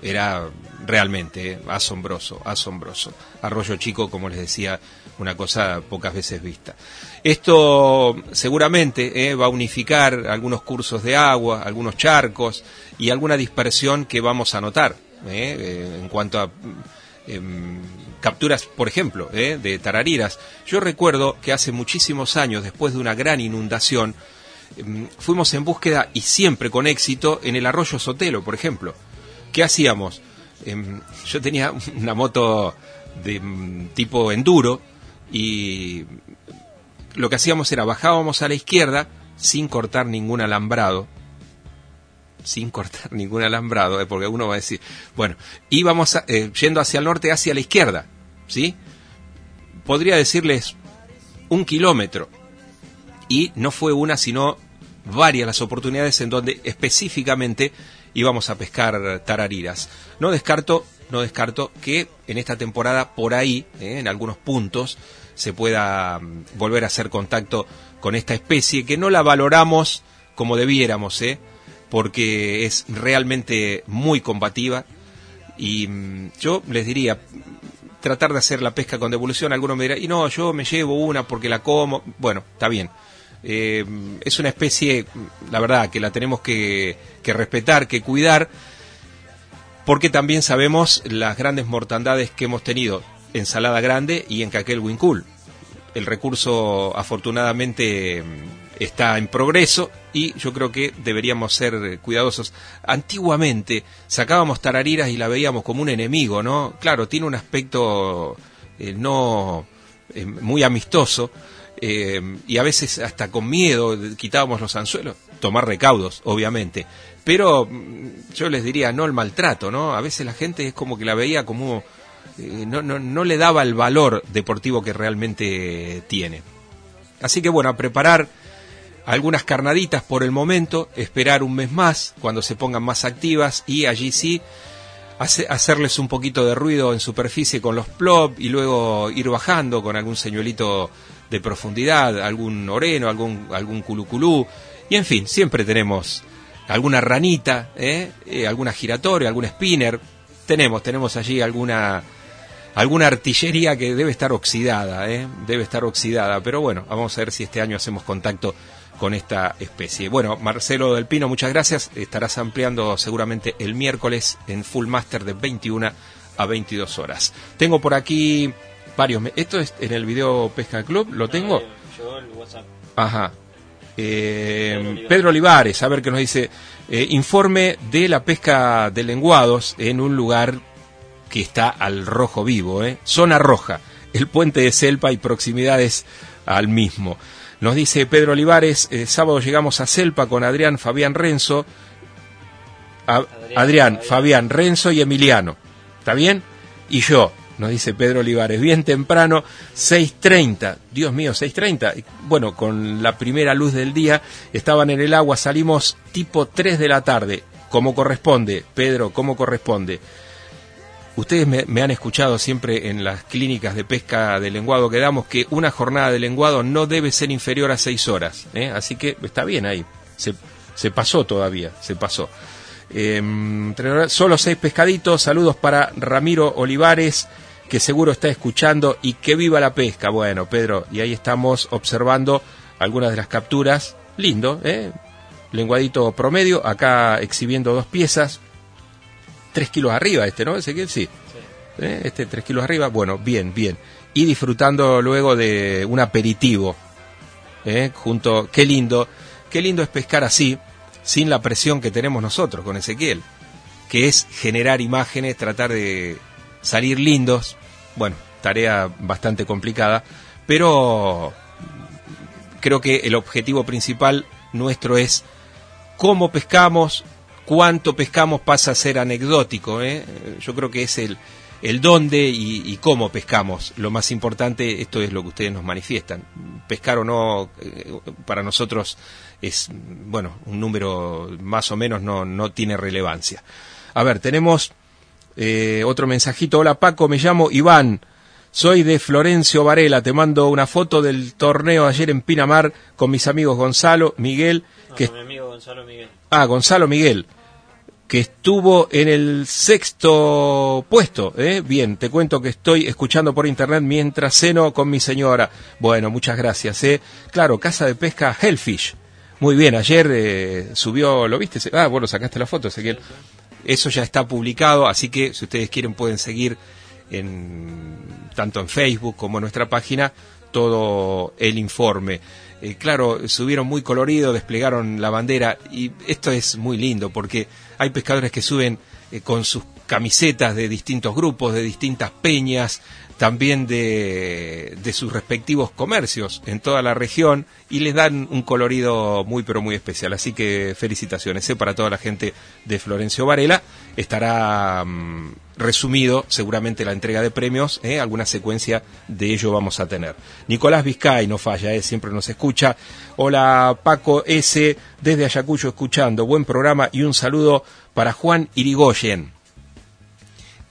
era realmente asombroso, asombroso. Arroyo Chico, como les decía, una cosa pocas veces vista. Esto seguramente eh, va a unificar algunos cursos de agua, algunos charcos y alguna dispersión que vamos a notar eh, en cuanto a em, capturas, por ejemplo, de tarariras. Yo recuerdo que hace muchísimos años, después de una gran inundación, em, fuimos en búsqueda y siempre con éxito en el arroyo Sotelo, por ejemplo. ¿Qué hacíamos? Em, yo tenía una moto de mm, tipo enduro y lo que hacíamos era bajábamos a la izquierda sin cortar ningún alambrado, sin cortar ningún alambrado, eh, porque uno va a decir, bueno, íbamos eh, yendo hacia el norte, hacia la izquierda, ¿sí? Podría decirles un kilómetro, y no fue una, sino varias las oportunidades en donde específicamente íbamos a pescar tarariras. No descarto, no descarto que en esta temporada por ahí, eh, en algunos puntos, se pueda mm, volver a hacer contacto con esta especie que no la valoramos como debiéramos, ¿eh? porque es realmente muy combativa y mm, yo les diría tratar de hacer la pesca con devolución, algunos me dirán, y no, yo me llevo una porque la como, bueno, está bien, eh, es una especie, la verdad, que la tenemos que, respetar, que cuidar, porque también sabemos las grandes mortandades que hemos tenido en Salada Grande y en Caquel Wincul. El recurso, afortunadamente, está en progreso y yo creo que deberíamos ser cuidadosos. Antiguamente sacábamos tarariras y la veíamos como un enemigo, ¿no? Claro, tiene un aspecto eh, no eh, muy amistoso, eh, y a veces hasta con miedo quitábamos los anzuelos, tomar recaudos, obviamente. Pero mm, yo les diría, no el maltrato, ¿no? A veces la gente es como que la veía como... Eh, no, no, no le daba el valor deportivo que realmente tiene. Así que bueno, a preparar algunas carnaditas por el momento, esperar un mes más cuando se pongan más activas y allí sí hacerles un poquito de ruido en superficie con los plop y luego ir bajando con algún señuelito de profundidad, algún oreno, algún, algún culuculú, y en fin, siempre tenemos alguna ranita, ¿eh? Eh, alguna giratoria, algún spinner, tenemos, tenemos allí alguna alguna artillería que debe estar oxidada, ¿eh? debe estar oxidada, pero bueno, vamos a ver si este año hacemos contacto con esta especie. Bueno, Marcelo del Pino, muchas gracias. Estarás ampliando seguramente el miércoles en Full Master de 21 a 22 horas. Tengo por aquí varios. Esto es en el video Pesca Club, ¿lo tengo? Ajá. Eh, Pedro, Olivares. a ver qué nos dice. Eh, informe de la pesca de lenguados en un lugar que está al rojo vivo, ¿eh? Zona roja, el puente de Selpa y proximidades al mismo. Nos dice Pedro Olivares, eh, sábado llegamos a Selpa con Adrián, Fabián Renzo, Adrián, Fabián Renzo y Emiliano. ¿Está bien? Y yo, nos dice Pedro Olivares, bien temprano, 6.30, Dios mío, 6.30, bueno, con la primera luz del día, estaban en el agua, salimos tipo 3 de la tarde, como corresponde, Pedro, como corresponde. Ustedes me, han escuchado siempre en las clínicas de pesca de lenguado que damos que una jornada de lenguado no debe ser inferior a 6 horas, ¿eh? así que está bien ahí, se, pasó todavía, se pasó. Eh, solo seis pescaditos, saludos para Ramiro Olivares, que seguro está escuchando y que viva la pesca. Bueno, Pedro, y ahí estamos observando algunas de las capturas. Lindo, ¿eh? Lenguadito promedio, acá exhibiendo dos piezas. Tres kilos arriba este, ¿no? Ese que sí. ¿Eh? Este tres kilos arriba, bueno, bien, bien. Y disfrutando luego de un aperitivo. ¿eh? Junto, qué lindo, qué lindo es pescar así, sin la presión que tenemos nosotros con Ezequiel, que es generar imágenes, tratar de salir lindos. Bueno, tarea bastante complicada, pero creo que el objetivo principal nuestro es cómo pescamos, cuánto pescamos pasa a ser anecdótico. ¿eh? Yo creo que es el, el dónde y, cómo pescamos. Lo más importante, esto es lo que ustedes nos manifiestan. Pescar o no, eh, para nosotros es, bueno, un número más o menos no, no tiene relevancia. A ver, tenemos eh, otro mensajito. Hola Paco, me llamo Iván. Soy de Florencio Varela. Te mando una foto del torneo ayer en Pinamar con mis amigos Gonzalo, Miguel. que... mi amigo Gonzalo Miguel. Ah, Gonzalo Miguel que estuvo en el sexto puesto. ¿eh? Bien, te cuento que estoy escuchando por internet mientras ceno con mi señora. Bueno, muchas gracias. ¿eh? Claro, Casa de Pesca Hellfish. Muy bien, ayer eh, subió, ¿lo viste? Ah, bueno, sacaste la foto, Ezequiel. Eso ya está publicado, así que si ustedes quieren pueden seguir en, tanto en Facebook como en nuestra página todo el informe. Eh, claro, subieron muy colorido, desplegaron la bandera y esto es muy lindo porque hay pescadores que suben eh, con sus camisetas de distintos grupos, de distintas peñas, también de, de, sus respectivos comercios en toda la región y les dan un colorido muy pero muy especial. Así que felicitaciones ¿eh? para toda la gente de Florencio Varela. Estará mm, resumido seguramente la entrega de premios, ¿eh? alguna secuencia de ello vamos a tener. Nicolás Vizcay no falla, ¿eh? siempre nos escucha. Hola Paco S. desde Ayacucho escuchando. Buen programa y un saludo para Juan Irigoyen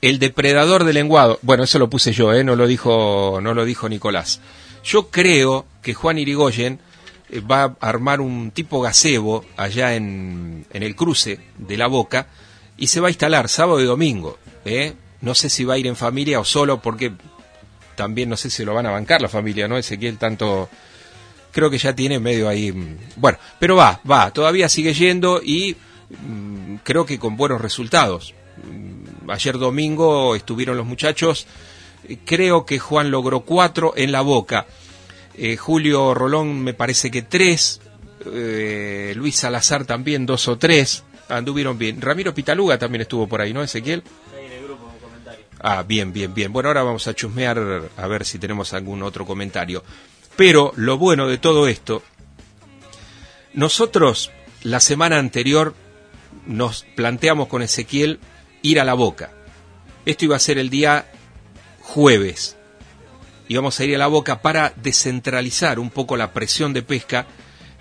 el depredador del lenguado. Bueno, eso lo puse yo, ¿eh? no lo dijo, no lo dijo Nicolás. Yo creo que Juan Irigoyen eh, va a armar un tipo gazebo allá en, en, el cruce de la Boca y se va a instalar sábado y domingo. ¿eh? No sé si va a ir en familia o solo, porque también no sé si lo van a bancar la familia, ¿no? Ezequiel tanto creo que ya tiene medio ahí. Mm, bueno, pero va, va, todavía sigue yendo y mm, creo que con buenos resultados ayer domingo estuvieron los muchachos, creo que Juan logró cuatro en la boca, eh, Julio Rolón me parece que tres, eh, Luis Salazar también dos o tres, anduvieron bien. Ramiro Pitaluga también estuvo por ahí, ¿no, Ezequiel? Ah, bien, bien, bien. Bueno, ahora vamos a chusmear a ver si tenemos algún otro comentario. Pero lo bueno de todo esto, nosotros la semana anterior nos planteamos con Ezequiel ir a la boca. Esto iba a ser el día jueves. Íbamos a ir a la boca para descentralizar un poco la presión de pesca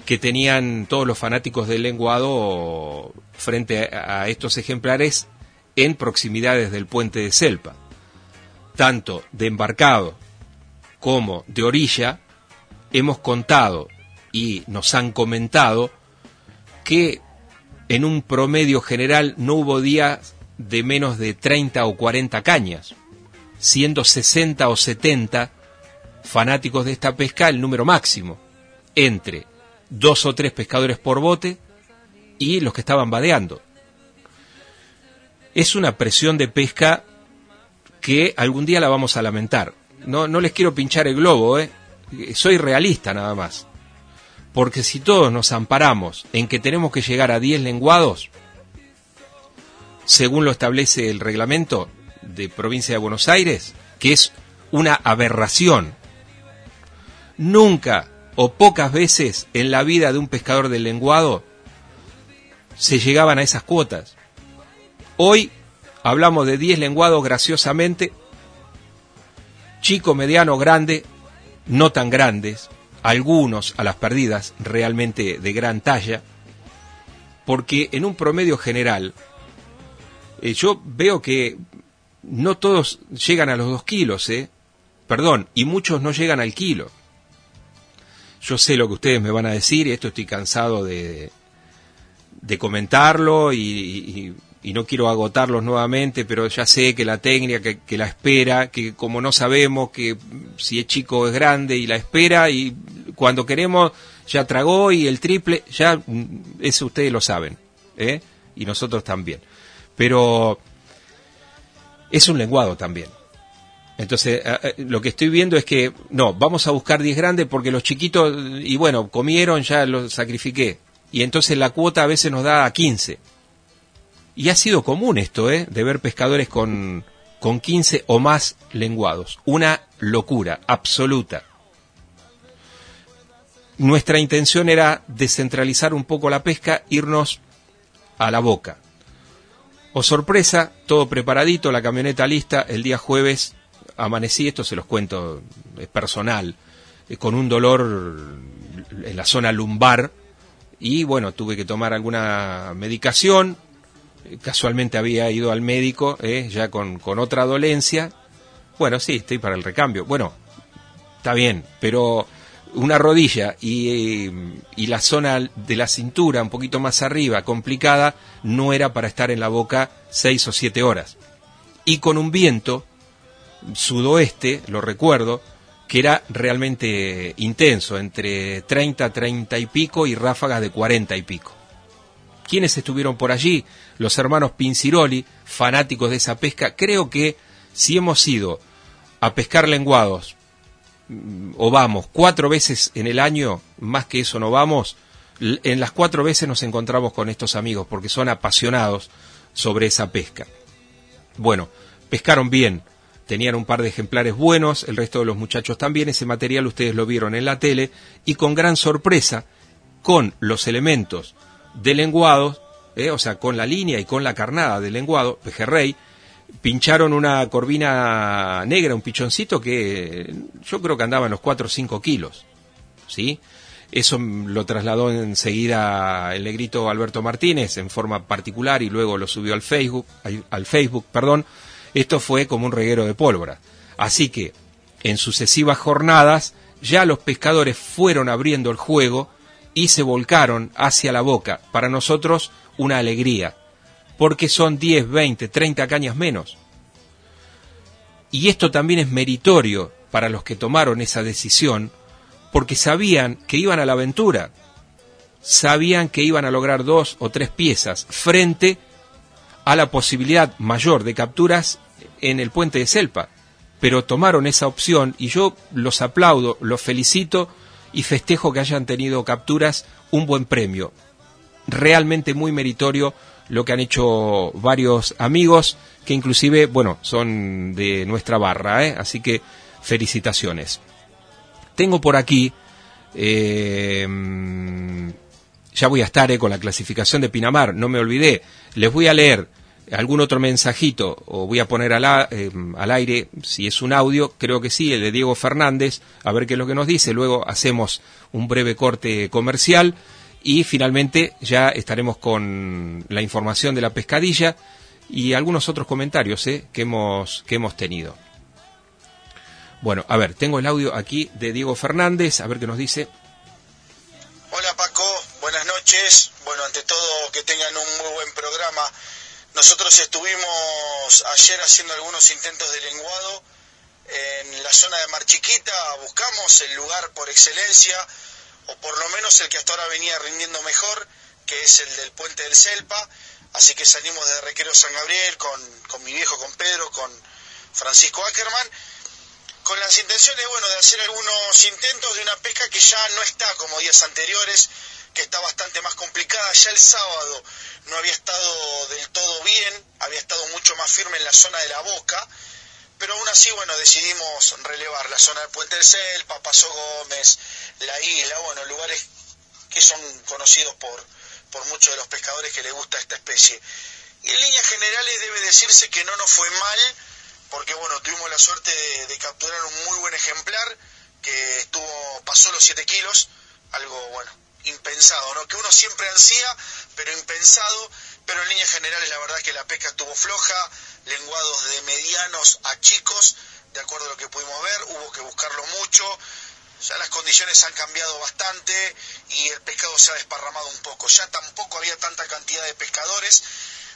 que tenían todos los fanáticos del lenguado frente a estos ejemplares en proximidades del puente de Selpa. Tanto de embarcado como de orilla, hemos contado y nos han comentado que en un promedio general no hubo días de menos de 30 o 40 cañas, siendo 60 o 70 fanáticos de esta pesca el número máximo, entre dos o tres pescadores por bote y los que estaban vadeando. Es una presión de pesca que algún día la vamos a lamentar. No, no les quiero pinchar el globo, ¿eh? soy realista nada más. Porque si todos nos amparamos en que tenemos que llegar a 10 lenguados, según lo establece el reglamento de provincia de Buenos Aires, que es una aberración. Nunca o pocas veces en la vida de un pescador del lenguado se llegaban a esas cuotas. Hoy hablamos de 10 lenguados graciosamente, chico, mediano, grande, no tan grandes, algunos a las perdidas realmente de gran talla, porque en un promedio general eh, yo veo que no todos llegan a los dos kilos, ¿eh? Perdón, y muchos no llegan al kilo. Yo sé lo que ustedes me van a decir y esto estoy cansado de, de comentarlo y, no quiero agotarlos nuevamente, pero ya sé que la técnica, que, la espera, que como no sabemos que si es chico o es grande y la espera y cuando queremos ya tragó y el triple, ya mm, eso ustedes lo saben, ¿eh? y nosotros también pero es un lenguado también. Entonces, eh, eh, lo que estoy viendo es que, no, vamos a buscar 10 grandes porque los chiquitos, y bueno, comieron, ya los sacrifiqué. Y entonces la cuota a veces nos da a 15. Y ha sido común esto, ¿eh? De ver pescadores con, con 15 o más lenguados. Una locura absoluta. Nuestra intención era descentralizar un poco la pesca, irnos a la boca O sorpresa, todo preparadito, la camioneta lista, el día jueves amanecí, esto se los cuento, es personal, eh, con un dolor en la zona lumbar y bueno, tuve que tomar alguna medicación, eh, casualmente había ido al médico eh, ya con, con otra dolencia, bueno, sí, estoy para el recambio, bueno, está bien, pero una rodilla y, y, la zona de la cintura un poquito más arriba, complicada, no era para estar en la boca seis o siete horas. Y con un viento sudoeste, lo recuerdo, que era realmente intenso, entre 30, 30 y pico y ráfagas de 40 y pico. ¿Quiénes estuvieron por allí? Los hermanos Pinciroli, fanáticos de esa pesca. Creo que si hemos ido a pescar lenguados o vamos cuatro veces en el año, más que eso no vamos, en las cuatro veces nos encontramos con estos amigos porque son apasionados sobre esa pesca. Bueno, pescaron bien, tenían un par de ejemplares buenos, el resto de los muchachos también, ese material ustedes lo vieron en la tele y con gran sorpresa, con los elementos de lenguados, eh, o sea, con la línea y con la carnada de lenguado, pejerrey, pincharon una corvina negra, un pichoncito que yo creo que andaba en los 4 o 5 kilos. ¿sí? Eso lo trasladó enseguida el negrito Alberto Martínez en forma particular y luego lo subió al Facebook, al Facebook, perdón. Esto fue como un reguero de pólvora. Así que en sucesivas jornadas ya los pescadores fueron abriendo el juego y se volcaron hacia la boca. Para nosotros una alegría, porque son 10, 20, 30 cañas menos. Y esto también es meritorio para los que tomaron esa decisión, porque sabían que iban a la aventura, sabían que iban a lograr dos o tres piezas frente a la posibilidad mayor de capturas en el puente de Selpa, pero tomaron esa opción y yo los aplaudo, los felicito y festejo que hayan tenido capturas un buen premio. Realmente muy meritorio lo que han hecho varios amigos que inclusive, bueno, son de nuestra barra, ¿eh? así que felicitaciones. Tengo por aquí, eh, ya voy a estar eh, con la clasificación de Pinamar, no me olvidé, les voy a leer algún otro mensajito o voy a poner al, al, aire si es un audio, creo que sí, el de Diego Fernández, a ver qué es lo que nos dice, luego hacemos un breve corte comercial y finalmente ya estaremos con la información de la pescadilla y algunos otros comentarios ¿eh? que, hemos, que hemos tenido. Bueno, a ver, tengo el audio aquí de Diego Fernández, a ver qué nos dice. Hola Paco, buenas noches. Bueno, ante todo que tengan un muy buen programa. Nosotros estuvimos ayer haciendo algunos intentos de lenguado en la zona de Mar Chiquita, buscamos el lugar por excelencia o por lo menos el que hasta ahora venía rindiendo mejor, que es el del puente del Selpa. Así que salimos de Requero San Gabriel con, con mi viejo, con Pedro, con Francisco Ackerman, con las intenciones, bueno, de hacer algunos intentos de una pesca que ya no está como días anteriores, que está bastante más complicada. Ya el sábado no había estado del todo bien, había estado mucho más firme en la zona de la boca, pero aún así, bueno, decidimos relevar la zona del Puente del Selpa, Paso Gómez, la isla, bueno, lugares que son conocidos por, por muchos de los pescadores que les gusta esta especie. Y en líneas generales debe decirse que no nos fue mal, porque bueno, tuvimos la suerte de, de capturar un muy buen ejemplar que estuvo, pasó los 7 kilos, algo bueno, impensado, ¿no? Que uno siempre ansía, pero impensado, pero en líneas generales la verdad es que la pesca estuvo floja, lenguados de medianos a chicos, de acuerdo a lo que pudimos ver, hubo que buscarlo mucho, ya las condiciones han cambiado bastante y el pescado se ha desparramado un poco. Ya tampoco había tanta cantidad de pescadores,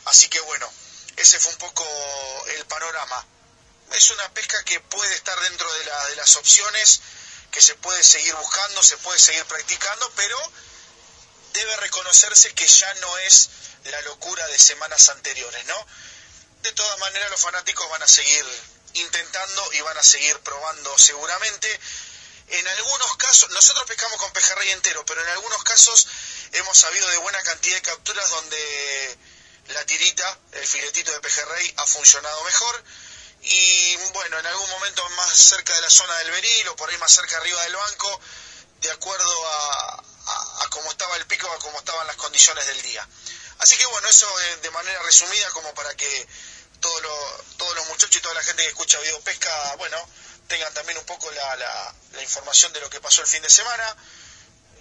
así que bueno, ese fue un poco el panorama. Es una pesca que puede estar dentro de, la, de las opciones, que se puede seguir buscando, se puede seguir practicando, pero debe reconocerse que ya no es la locura de semanas anteriores, ¿no? De todas maneras los fanáticos van a seguir intentando y van a seguir probando seguramente en algunos casos, nosotros pescamos con pejerrey entero, pero en algunos casos hemos sabido de buena cantidad de capturas donde la tirita, el filetito de pejerrey, ha funcionado mejor. Y bueno, en algún momento más cerca de la zona del beril o por ahí más cerca arriba del banco, de acuerdo a, cómo estaba el pico, a cómo estaban las condiciones del día. Así que bueno, eso eh, de manera resumida como para que todos los, muchachos y toda la gente que escucha Video Pesca, bueno, tengan también un poco la, la, información de lo que pasó el fin de semana.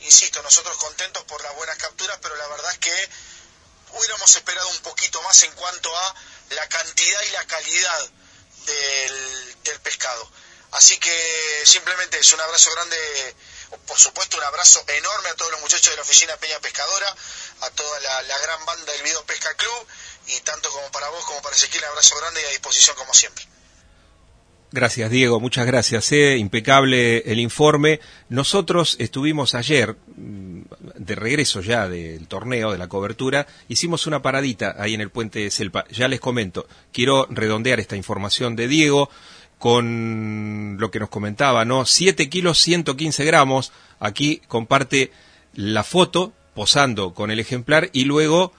Insisto, nosotros contentos por las buenas capturas, pero la verdad es que hubiéramos esperado un poquito más en cuanto a la cantidad y la calidad del, del pescado. Así que simplemente es un abrazo grande, por supuesto un abrazo enorme a todos los muchachos de la oficina Peña Pescadora, a toda la, gran banda del Video Pesca Club y tanto como para vos como para Ezequiel, un abrazo grande y a disposición como siempre. Gracias, Diego. Muchas gracias. Eh. Impecable el informe. Nosotros estuvimos ayer, mm, de regreso ya del torneo, de la cobertura, hicimos una paradita ahí en el puente de Selpa. Ya les comento, quiero redondear esta información de Diego con lo que nos comentaba, ¿no? 7 kilos 115 gramos. Aquí comparte la foto posando con el ejemplar y luego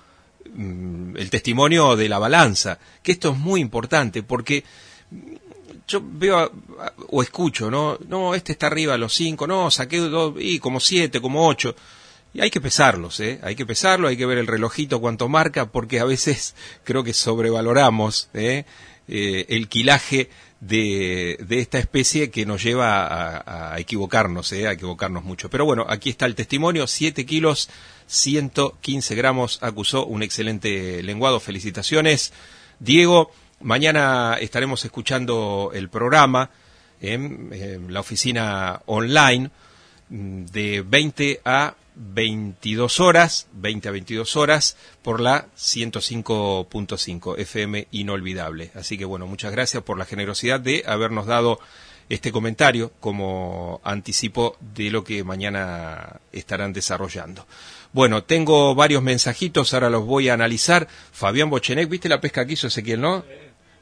mm, el testimonio de la balanza, que esto es muy importante porque yo veo o escucho, ¿no? No, este está arriba a los cinco, no, saqué dos, y como siete, como ocho. Y hay que pesarlos, ¿eh? Hay que pesarlo, hay que ver el relojito cuánto marca, porque a veces creo que sobrevaloramos ¿eh? Eh, el quilaje de, esta especie que nos lleva a, equivocarnos, ¿eh? a equivocarnos mucho. Pero bueno, aquí está el testimonio, 7 kilos, 115 gramos, acusó un excelente lenguado, felicitaciones. Diego, Mañana estaremos escuchando el programa en, la oficina online mm, de 20 a 22 horas, 20 a 22 horas por la 105.5 FM inolvidable. Así que bueno, muchas gracias por la generosidad de habernos dado este comentario como anticipo de lo que mañana estarán desarrollando. Bueno, tengo varios mensajitos, ahora los voy a analizar. Fabián Bochenek, ¿viste la pesca que hizo Ezequiel, no?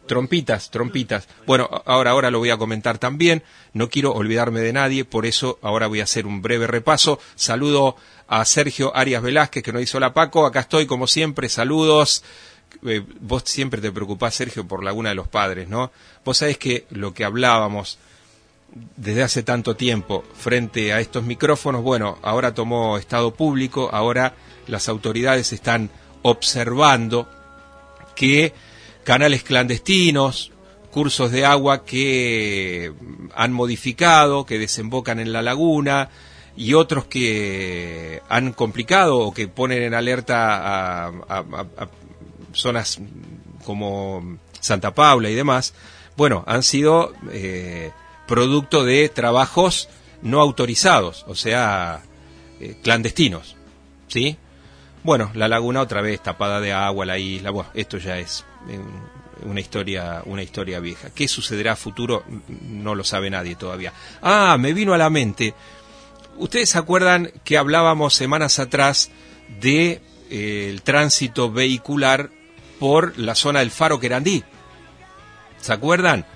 Trompitas, trompitas. Bueno, ahora, ahora lo voy a comentar también. No quiero olvidarme de nadie, por eso ahora voy a hacer un breve repaso. Saludo a Sergio Arias Velázquez, que nos hizo la Paco. Acá estoy, como siempre. Saludos. Eh, vos siempre te preocupás, Sergio, por Laguna de los Padres, ¿no? Vos sabés que lo que hablábamos desde hace tanto tiempo frente a estos micrófonos, bueno, ahora tomó estado público, ahora las autoridades están observando que canales clandestinos, cursos de agua que han modificado, que desembocan en la laguna y otros que han complicado o que ponen en alerta a, zonas como Santa Paula y demás, bueno, han sido eh, producto de trabajos no autorizados, o sea, eh, clandestinos, ¿sí? Bueno, la laguna otra vez tapada de agua, la isla, bueno, esto ya es una historia, una historia vieja. ¿Qué sucederá a futuro? No lo sabe nadie todavía. Ah, me vino a la mente. Ustedes se acuerdan que hablábamos semanas atrás de eh, tránsito vehicular por la zona del Faro Querandí. ¿Se acuerdan?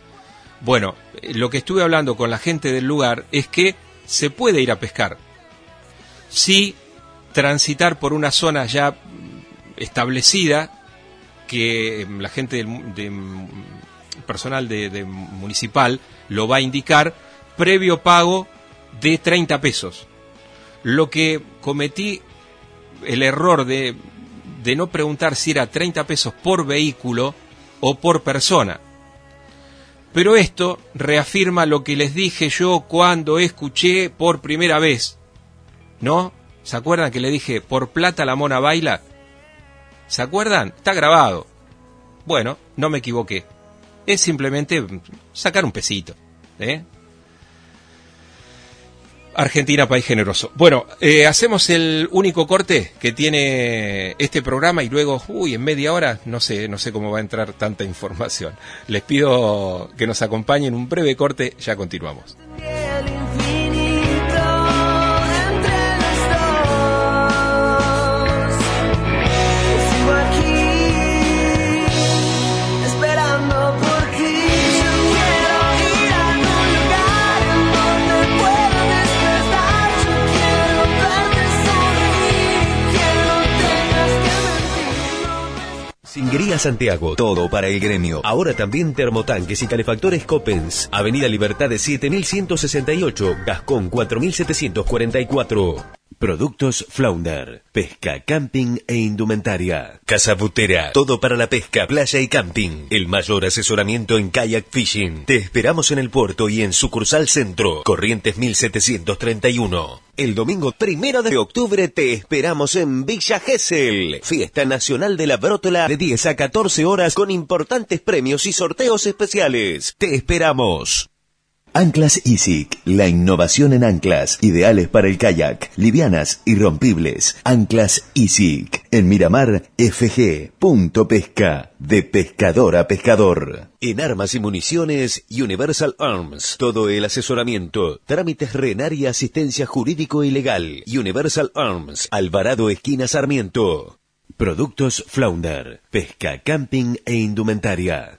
Bueno, lo que estuve hablando con la gente del lugar es que se puede ir a pescar. Si transitar por una zona ya establecida que em, la gente de, personal de, municipal lo va a indicar previo pago de 30 pesos. Lo que cometí el error de, de no preguntar si era 30 pesos por vehículo o por persona. Pero esto reafirma lo que les dije yo cuando escuché por primera vez. ¿No? ¿Se acuerdan que le dije, por plata la mona baila? ¿Se acuerdan? Está grabado. Bueno, no me equivoqué. Es simplemente sacar un pesito. ¿eh? Argentina, país generoso. Bueno, eh, hacemos el único corte que tiene este programa y luego, uy, en media hora, no sé, no sé cómo va a entrar tanta información. Les pido que nos acompañen un breve corte, ya continuamos. Singuería Santiago, todo para el gremio. Ahora también termotanques y calefactores Copens. Avenida Libertad de 7168, Gascón 4744. Productos Flounder, pesca, camping e indumentaria. Casa Butera, todo para la pesca, playa y camping. El mayor asesoramiento en kayak fishing. Te esperamos en el puerto y en sucursal centro, Corrientes 1731. El domingo primero de octubre te esperamos en Villa Gesell. Fiesta Nacional de la Brótola de 10 a 14 horas con importantes premios y sorteos especiales. Te esperamos. Anclas Isic, la innovación en anclas, ideales para el kayak, livianas y rompibles. Anclas Isic, en Miramar, FG, punto pesca, de pescador a pescador. En armas y municiones, Universal Arms, todo el asesoramiento, trámites RENAR y asistencia jurídico y legal. Universal Arms, Alvarado Esquina Sarmiento. Productos Flounder, pesca, camping e indumentaria.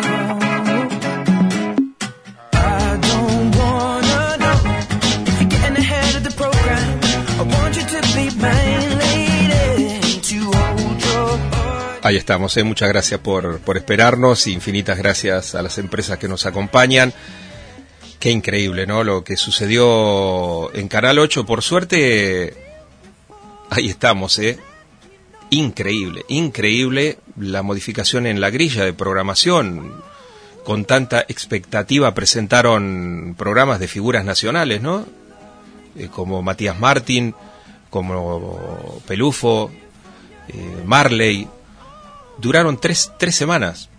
Ahí estamos, ¿eh? muchas gracias por, por esperarnos, infinitas gracias a las empresas que nos acompañan. Qué increíble, ¿no? Lo que sucedió en Canal 8, por suerte, ahí estamos, ¿eh? Increíble, increíble la modificación en la grilla de programación. Con tanta expectativa presentaron programas de figuras nacionales, ¿no? Eh, como Matías Martín, como Pelufo, eh, Marley, duraron tres, tres semanas.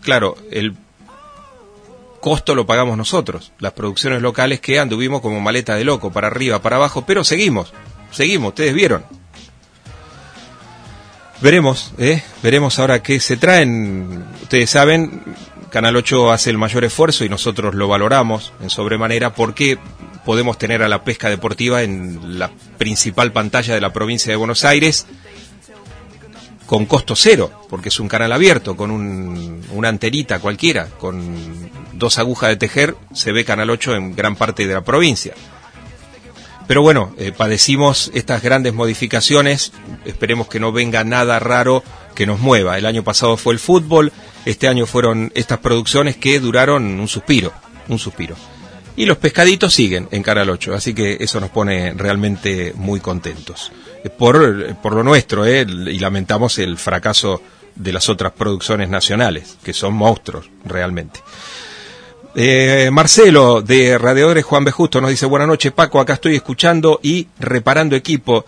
Claro, el costo lo pagamos nosotros, las producciones locales que anduvimos como maleta de loco, para arriba, para abajo, pero seguimos, seguimos, ustedes vieron. Veremos, ¿eh? veremos ahora qué se traen. Ustedes saben, Canal 8 hace el mayor esfuerzo y nosotros lo valoramos en sobremanera porque podemos tener a la pesca deportiva en la principal pantalla de la provincia de Buenos Aires con costo cero, porque es un canal abierto, con un, una antenita cualquiera, con dos agujas de tejer, se ve Canal 8 en gran parte de la provincia. Pero bueno, eh, padecimos estas grandes modificaciones, esperemos que no venga nada raro que nos mueva. El año pasado fue el fútbol, este año fueron estas producciones que duraron un suspiro, un suspiro. Y los pescaditos siguen en Canal 8, así que eso nos pone realmente muy contentos. Por, por lo nuestro, eh, y lamentamos el fracaso de las otras producciones nacionales, que son monstruos realmente. Eh, Marcelo de Radiadores Juan B. Justo nos dice buenas noches Paco, acá estoy escuchando y reparando equipo.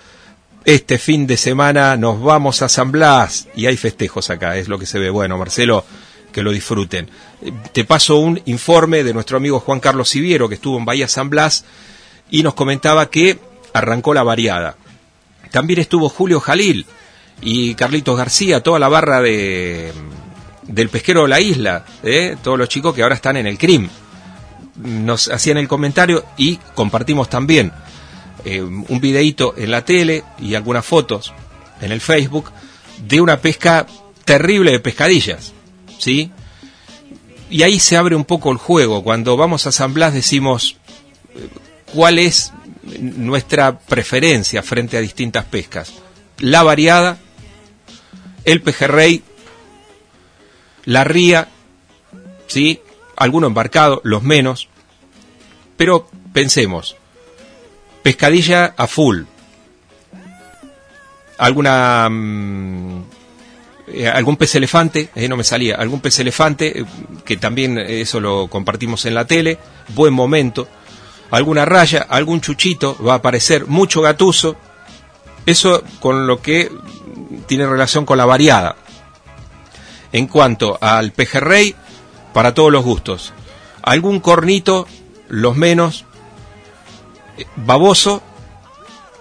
Este fin de semana nos vamos a San Blas y hay festejos acá, es lo que se ve. Bueno, Marcelo, que lo disfruten. Eh, Te paso un informe de nuestro amigo Juan Carlos Siviero, que estuvo en Bahía San Blas y nos comentaba que arrancó la variada. También estuvo Julio Jalil y Carlitos García, toda la barra de del pesquero de la isla, ¿eh? todos los chicos que ahora están en el CRIM. Nos hacían el comentario y compartimos también eh, un videíto en la tele y algunas fotos en el Facebook de una pesca terrible de pescadillas, ¿sí? Y ahí se abre un poco el juego. Cuando vamos a San Blas decimos eh, cuál es nuestra preferencia frente a distintas pescas. La variada, el pejerrey, la ría, ¿sí? Alguno embarcado, los menos. Pero pensemos, pescadilla a full. Alguna... mm, eh, algún pez elefante, eh, no me salía, algún pez elefante, eh, que también eso lo compartimos en la tele, buen momento, alguna raya, algún chuchito, va a aparecer mucho gatuso, eso con lo que tiene relación con la variada. En cuanto al pejerrey, para todos los gustos, algún cornito, los menos, baboso,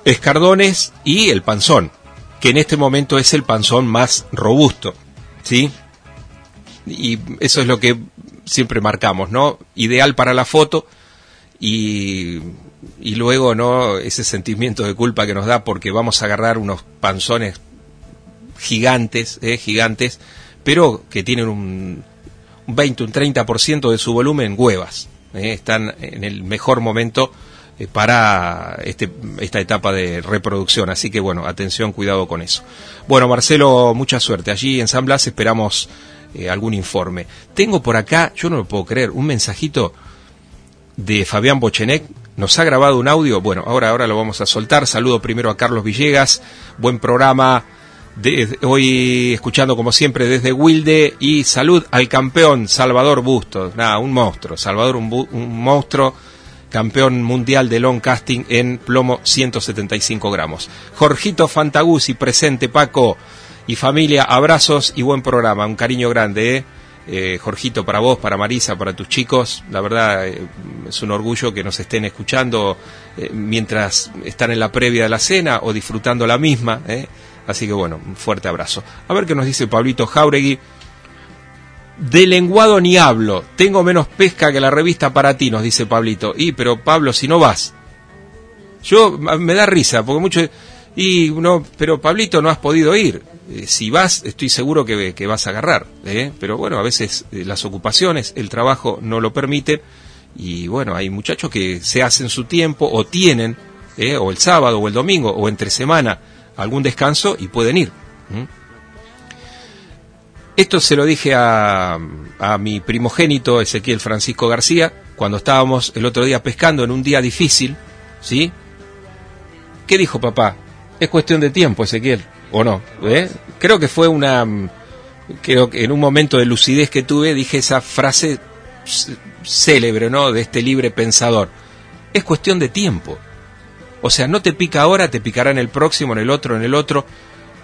escardones y el panzón que en este momento es el panzón más robusto, ¿sí? Y eso es lo que siempre marcamos, ¿no? Ideal para la foto y, y luego, ¿no? Ese sentimiento de culpa que nos da porque vamos a agarrar unos panzones gigantes, ¿eh? Gigantes, pero que tienen un, un 20, un 30% de su volumen huevas. ¿eh? están en el mejor momento eh, para este, esta etapa de reproducción. Así que bueno, atención, cuidado con eso. Bueno, Marcelo, mucha suerte. Allí en San Blas esperamos eh, algún informe. Tengo por acá, yo no lo puedo creer, un mensajito de Fabián Bochenek. Nos ha grabado un audio. Bueno, ahora, ahora lo vamos a soltar. Saludo primero a Carlos Villegas. Buen programa hoy escuchando como siempre desde Wilde y salud al campeón Salvador Bustos, nada, un monstruo, Salvador un, un monstruo, campeón mundial de long casting en plomo 175 gramos. Jorgito Fantaguzzi presente, Paco y familia, abrazos y buen programa, un cariño grande, ¿eh? Eh, Jorgito, para vos, para Marisa, para tus chicos. La verdad eh, es un orgullo que nos estén escuchando mientras están en la previa de la cena o disfrutando la misma. Así que bueno, un fuerte abrazo. A ver qué nos dice Pablito Jauregui. De lenguado ni hablo. Tengo menos pesca que la revista para ti, nos dice Pablito. Y, pero Pablo, si no vas. Yo, me da risa, porque mucho... Y no, pero Pablito, no has podido ir. Eh, si vas, estoy seguro que, que vas a agarrar. ¿eh? Pero bueno, a veces eh, las ocupaciones, el trabajo no lo permiten. Y bueno, hay muchachos que se hacen su tiempo o tienen, o el sábado o el domingo o entre semana, algún descanso y pueden ir. Esto se lo dije a, a, mi primogénito Ezequiel Francisco García cuando estábamos el otro día pescando en un día difícil, ¿sí? ¿Qué dijo papá? Es cuestión de tiempo, Ezequiel, ¿o no? ¿Eh? Creo que fue una... Creo que en un momento de lucidez que tuve dije esa frase célebre, ¿no? De este libre pensador. Es cuestión de tiempo. O sea, no te pica ahora, te picará en el próximo, en el otro, en el otro.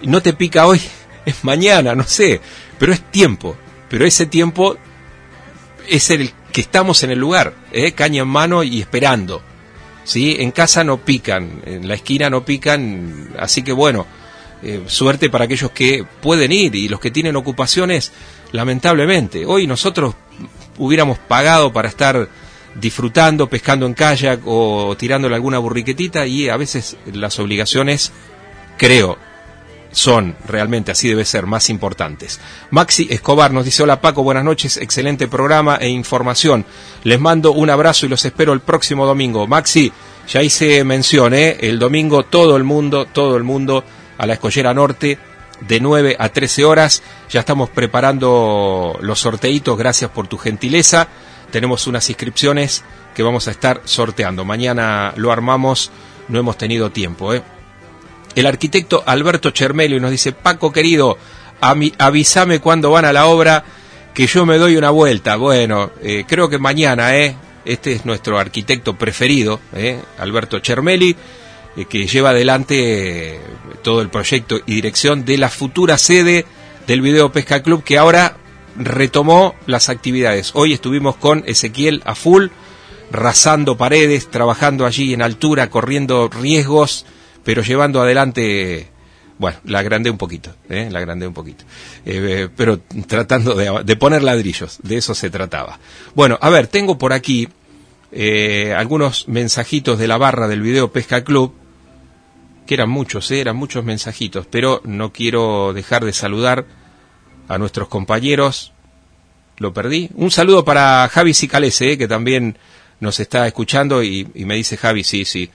No te pica hoy, es mañana, no sé. Pero es tiempo. Pero ese tiempo es el que estamos en el lugar, ¿eh? caña en mano y esperando. ¿Sí? En casa no pican, en la esquina no pican, así que bueno, eh, suerte para aquellos que pueden ir y los que tienen ocupaciones, lamentablemente. Hoy nosotros hubiéramos pagado para estar disfrutando, pescando en kayak o tirándole alguna burriquetita y a veces las obligaciones, creo, son realmente, así debe ser, más importantes. Maxi Escobar nos dice, hola Paco, buenas noches, excelente programa e información. Les mando un abrazo y los espero el próximo domingo. Maxi, ya hice mención, ¿eh? el domingo todo el mundo, todo el mundo a la Escollera Norte de 9 a 13 horas. Ya estamos preparando los sorteitos, gracias por tu gentileza tenemos unas inscripciones que vamos a estar sorteando. Mañana lo armamos, no hemos tenido tiempo. ¿eh? El arquitecto Alberto Chermelio nos dice, Paco querido, avísame cuando van a la obra que yo me doy una vuelta. Bueno, eh, creo que mañana, ¿eh? este es nuestro arquitecto preferido, ¿eh? Alberto Chermeli, eh, que lleva adelante todo el proyecto y dirección de la futura sede del Video Pesca Club, que ahora retomó las actividades. Hoy estuvimos con Ezequiel a full, rasando paredes, trabajando allí en altura, corriendo riesgos, pero llevando adelante, bueno, la agrandé un poquito, ¿eh? la agrandé un poquito, eh, pero tratando de, poner ladrillos, de eso se trataba. Bueno, a ver, tengo por aquí eh, algunos mensajitos de la barra del video Pesca Club, que eran muchos, ¿eh? eran muchos mensajitos, pero no quiero dejar de saludar a nuestros compañeros. Lo perdí. Un saludo para Javi Sicalese, eh, que también nos está escuchando y, me dice Javi, sí, sí.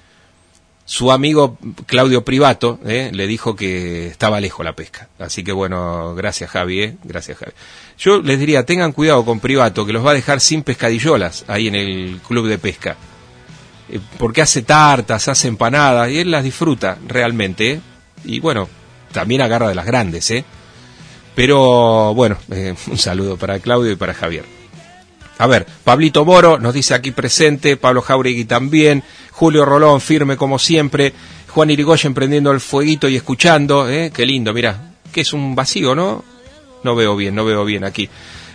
Su amigo Claudio Privato eh, le dijo que estaba lejos la pesca. Así que bueno, gracias Javi, eh, gracias Javi. Yo les diría, tengan cuidado con Privato, que los va a dejar sin pescadillolas ahí en el club de pesca. porque hace tartas, hace empanadas y él las disfruta realmente. Y bueno, también agarra de las grandes, ¿eh? Pero bueno, eh, un saludo para Claudio y para Javier. A ver, Pablito Moro nos dice aquí presente, Pablo Jauregui también, Julio Rolón firme como siempre, Juan Irigoyen prendiendo el fueguito y escuchando, ¿eh? qué lindo, mira, que es un vacío, ¿no? No veo bien, no veo bien aquí.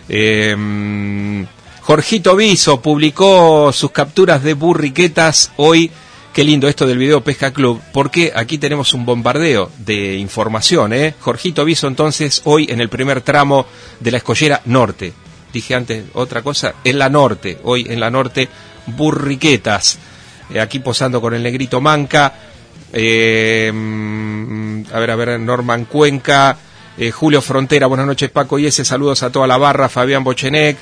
Eh, Jorgito Viso publicó sus capturas de burriquetas hoy Qué lindo esto del video Pesca Club, porque aquí tenemos un bombardeo de información, ¿eh? Jorgito aviso entonces hoy en el primer tramo de la escollera norte. Dije antes otra cosa, en la norte, hoy en la norte, burriquetas. Eh, aquí posando con el negrito Manca. Eh, mm, a ver, a ver, Norman Cuenca. Eh, Julio Frontera, buenas noches Paco y saludos a toda la barra, Fabián Bochenec,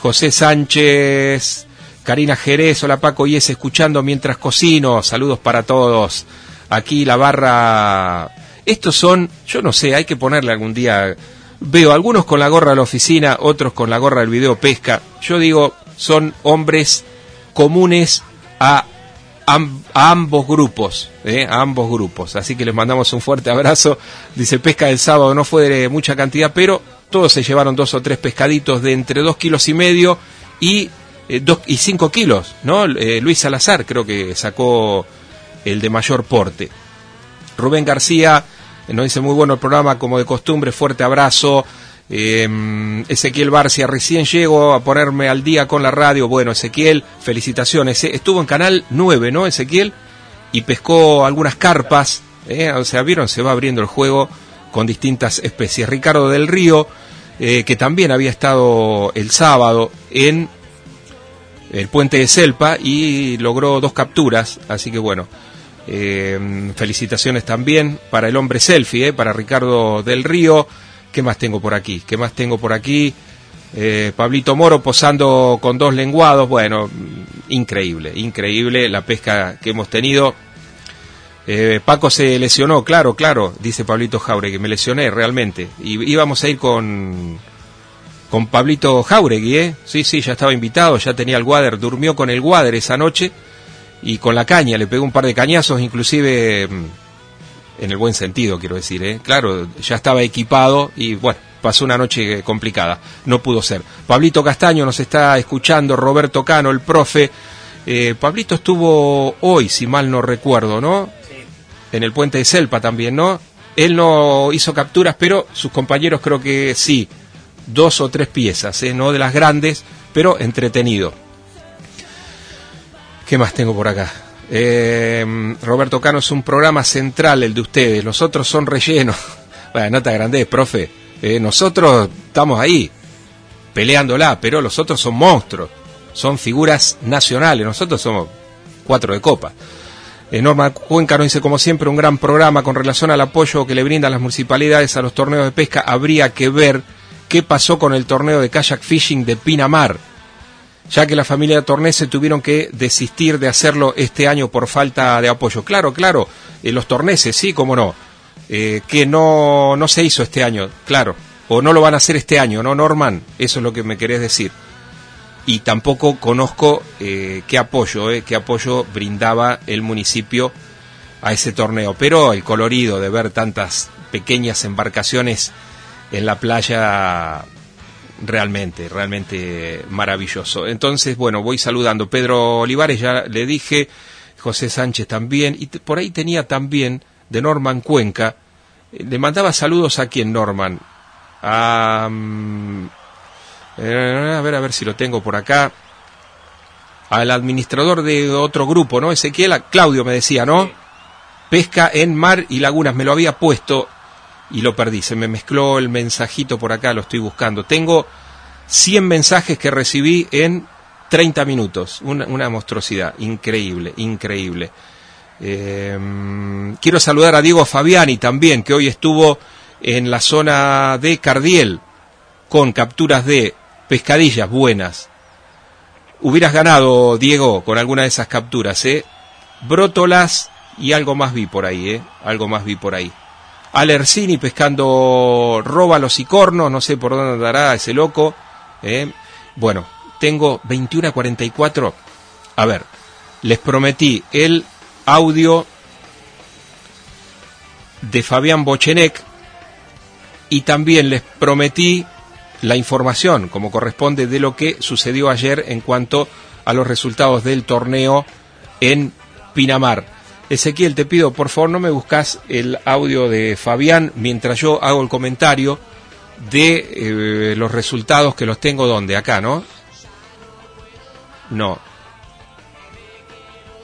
José Sánchez, Karina Jerez, hola Paco y escuchando mientras cocino, saludos para todos. Aquí la barra, estos son, yo no sé, hay que ponerle algún día, veo algunos con la gorra de la oficina, otros con la gorra del video pesca, yo digo, son hombres comunes a a ambos grupos, ¿eh? ambos grupos. Así que les mandamos un fuerte abrazo. Dice, pesca del sábado no fue de mucha cantidad, pero todos se llevaron dos o tres pescaditos de entre dos kilos y medio y, eh, dos, y cinco kilos, ¿no? Eh, Luis Salazar creo que sacó el de mayor porte. Rubén García nos dice muy bueno el programa, como de costumbre, fuerte abrazo. Eh, Ezequiel Barcia, recién llego a ponerme al día con la radio. Bueno, Ezequiel, felicitaciones. Eh, estuvo en Canal 9, ¿no, Ezequiel? Y pescó algunas carpas. Eh, o sea, vieron, se va abriendo el juego con distintas especies. Ricardo del Río, eh, que también había estado el sábado en el puente de Selpa y logró dos capturas. Así que bueno, felicitaciones también para el hombre selfie, para Ricardo del Río. ¿Qué más tengo por aquí? ¿Qué más tengo por aquí? Eh, Pablito Moro posando con dos lenguados. Bueno, increíble, increíble la pesca que hemos tenido. Eh, Paco se lesionó, claro, claro, dice Pablito Jauregui, me lesioné realmente. Y íbamos a ir con, con Pablito Jauregui, ¿eh? Sí, sí, ya estaba invitado, ya tenía el water, durmió con el water esa noche y con la caña, le pegó un par de cañazos, inclusive mm, en el buen sentido, quiero decir, ¿eh? Claro, ya estaba equipado y bueno, pasó una noche complicada, no pudo ser. Pablito Castaño nos está escuchando, Roberto Cano, el profe. Eh, Pablito estuvo hoy, si mal no recuerdo, ¿no? En el puente de Selpa también, ¿no? Él no hizo capturas, pero sus compañeros creo que sí, dos o tres piezas, ¿eh? no de las grandes, pero entretenido. ¿Qué más tengo por acá? Eh, Roberto Cano es un programa central el de ustedes, los otros son rellenos. Bueno, no te agrandes, profe. Eh, nosotros estamos ahí, peleándola, pero los otros son monstruos, son figuras nacionales, nosotros somos cuatro de copa. Eh, Norma Cuenca nos dice, como siempre, un gran programa con relación al apoyo que le brindan las municipalidades a los torneos de pesca. Habría que ver qué pasó con el torneo de kayak fishing de Pinamar ya que la familia Tornese tuvieron que desistir de hacerlo este año por falta de apoyo. Claro, claro, eh, los Torneses, sí, cómo no, eh, que no, no se hizo este año, claro, o no lo van a hacer este año, ¿no, Norman? Eso es lo que me querés decir. Y tampoco conozco eh, qué apoyo, qué apoyo brindaba el municipio a ese torneo. Pero el colorido de ver tantas pequeñas embarcaciones en la playa realmente, realmente maravilloso. Entonces, bueno, voy saludando. Pedro Olivares, ya le dije, José Sánchez también, y por ahí tenía también de Norman Cuenca. Le mandaba saludos a quien Norman. A, mm, a ver, a ver si lo tengo por acá. Al administrador de otro grupo, ¿no? Ezequiel, Claudio me decía, ¿no? Pesca en mar y lagunas, me lo había puesto y lo perdí. Se me mezcló el mensajito por acá, lo estoy buscando. Tengo 100 mensajes que recibí en 30 minutos. Una, monstruosidad. Increíble, increíble. Em, quiero saludar a Diego Fabiani también, que hoy estuvo en la zona de Cardiel con capturas de pescadillas buenas. Hubieras ganado, Diego, con alguna de esas capturas, ¿eh? Brótolas y algo más vi por ahí, ¿eh? Algo más vi por ahí. Alercini pescando róbalos y cornos, no sé por dónde andará ese loco. ¿eh? Bueno, tengo 21 a 44. A ver, les prometí el audio de Fabián Bochenec y también les prometí la información, como corresponde, de lo que sucedió ayer en cuanto a los resultados del torneo en Pinamar. Ezequiel, te pido, por favor, no me buscas el audio de Fabián mientras yo hago el comentario de eh, los resultados que los tengo donde, acá, ¿no? No.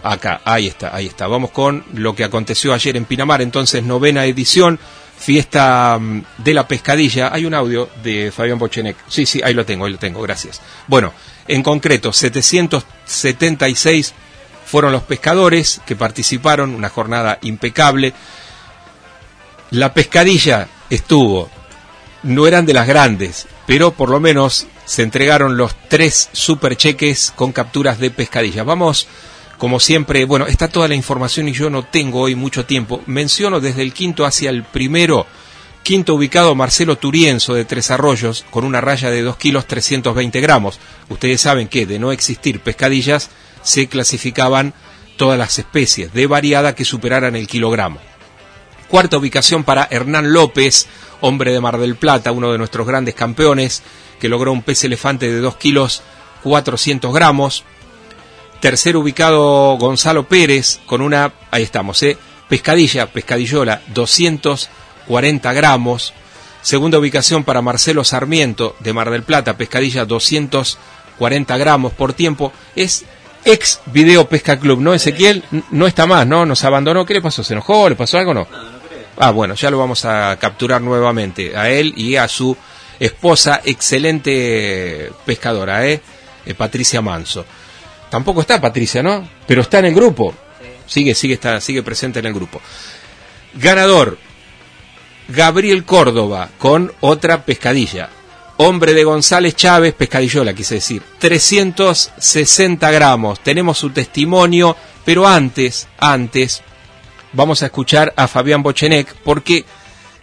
Acá, ahí está, ahí está. Vamos con lo que aconteció ayer en Pinamar, entonces novena edición, fiesta mm, de la pescadilla. Hay un audio de Fabián Bochenec. Sí, sí, ahí lo tengo, ahí lo tengo, gracias. Bueno, en concreto, 776 fueron los pescadores que participaron, una jornada impecable. La pescadilla estuvo no eran de las grandes, pero por lo menos se entregaron los tres super cheques con capturas de pescadillas. Vamos, como siempre, bueno, está toda la información y yo no tengo hoy mucho tiempo. Menciono desde el quinto hacia el primero. Quinto ubicado Marcelo Turienzo de Tres Arroyos con una raya de 2 kilos 320 gramos. Ustedes saben que de no existir pescadillas se clasificaban todas las especies de variada que superaran el kilogramo. Cuarta ubicación para Hernán López, hombre de Mar del Plata, uno de nuestros grandes campeones, que logró un pez elefante de 2 kilos 400 gramos. Tercer ubicado Gonzalo Pérez con una, ahí estamos, ¿eh? pescadilla, pescadillola, 240 gramos. Segunda ubicación para Marcelo Sarmiento de Mar del Plata, pescadilla 240 gramos por tiempo. Es ex Video Pesca Club, ¿no, Ezequiel? No está más, ¿no? Nos abandonó. ¿Qué le pasó? ¿Se enojó? ¿Le pasó algo? No. Ah, bueno, ya lo vamos a capturar nuevamente, a él y a su esposa, excelente pescadora, ¿eh? ¿eh? Patricia Manso. Tampoco está Patricia, ¿no? Pero está en el grupo. Sigue, sigue, está, sigue presente en el grupo. Ganador, Gabriel Córdoba, con otra pescadilla. Hombre de González Chávez, pescadillola, quise decir. 360 gramos. Tenemos su testimonio, pero antes, antes, vamos a escuchar a Fabián Bochenek porque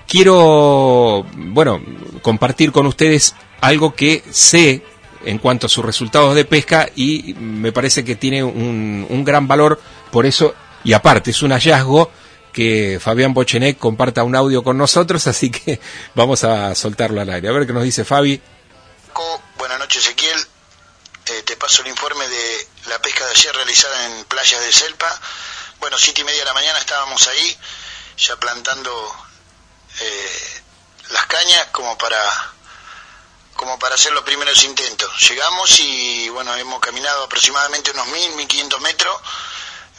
quiero, bueno, compartir con ustedes algo que sé en cuanto a sus resultados de pesca y me parece que tiene un, un gran valor, por eso, y aparte es un hallazgo que Fabián Bochenek comparta un audio con nosotros, así que vamos a soltarlo al aire. A ver qué nos dice Fabi. Buenas noches, Ezequiel. Eh, te paso el informe de la pesca de ayer realizada en playas de Selpa bueno, siete y media de la mañana estábamos ahí, ya plantando eh, las cañas como para como para hacer los primeros intentos. Llegamos y bueno, hemos caminado aproximadamente unos mil, mil quinientos metros.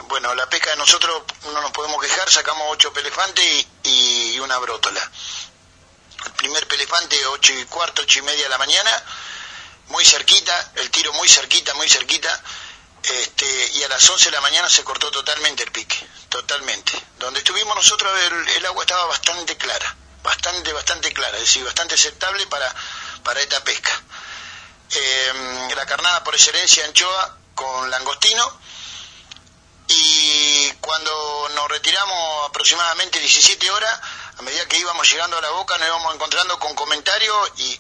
Bueno, la pesca de nosotros no nos podemos quejar, sacamos ocho pelefantes y, una brótola. El primer pelefante, ocho y cuarto, ocho y media de la mañana, muy cerquita, el tiro muy cerquita, muy cerquita este, y a las 11 de la mañana se cortó totalmente el pique, totalmente. Donde estuvimos nosotros el, agua estaba bastante clara, bastante, bastante clara, es decir, bastante aceptable para, para esta pesca. Em, la carnada por excelencia anchoa con langostino y cuando nos retiramos aproximadamente 17 horas, a medida que íbamos llegando a la boca nos íbamos encontrando con comentarios y,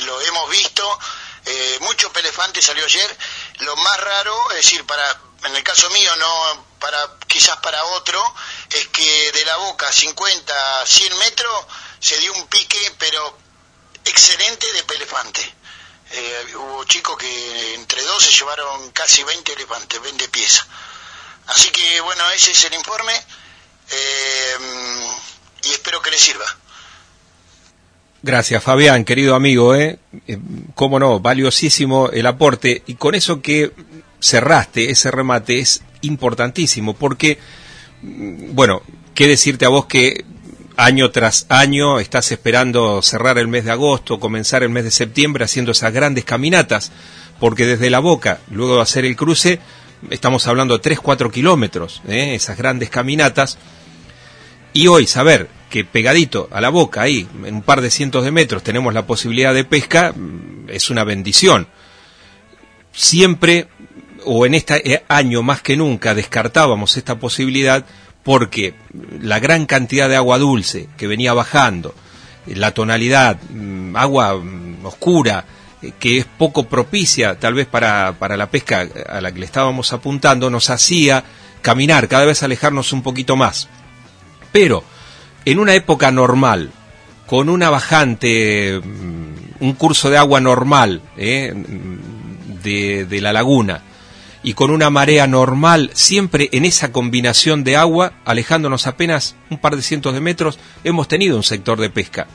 lo hemos visto eh, mucho pelefante salió ayer. Lo más raro, es decir, para en el caso mío, no para quizás para otro, es que de la boca 50 100 metros se dio un pique, pero excelente de pelefante. Eh, hubo chicos que entre dos se llevaron casi 20 elefantes, 20 piezas. Así que bueno, ese es el informe eh, y espero que les sirva. Gracias, Fabián, querido amigo, ¿eh? ¿eh? Cómo no, valiosísimo el aporte. Y con eso que cerraste, ese remate, es importantísimo, porque, mm, bueno, qué decirte a vos que año tras año estás esperando cerrar el mes de agosto, comenzar el mes de septiembre haciendo esas grandes caminatas, porque desde la boca, luego de hacer el cruce, estamos hablando de 3, 4 kilómetros, ¿eh? esas grandes caminatas, y hoy saber que pegadito a la boca, ahí, en un par de cientos de metros, tenemos la posibilidad de pesca, mm, es una bendición. Siempre, o en este año más que nunca, descartábamos esta posibilidad porque la gran cantidad de agua dulce que venía bajando, la tonalidad, mm, agua mm, oscura, eh, que es poco propicia tal vez para, para la pesca a la que le estábamos apuntando, nos hacía caminar, cada vez alejarnos un poquito más. Pero, en una época normal, con una bajante, mm, un curso de agua normal eh, de, la laguna, y con una marea normal, siempre en esa combinación de agua, alejándonos apenas un par de cientos de metros, hemos tenido un sector de pesca.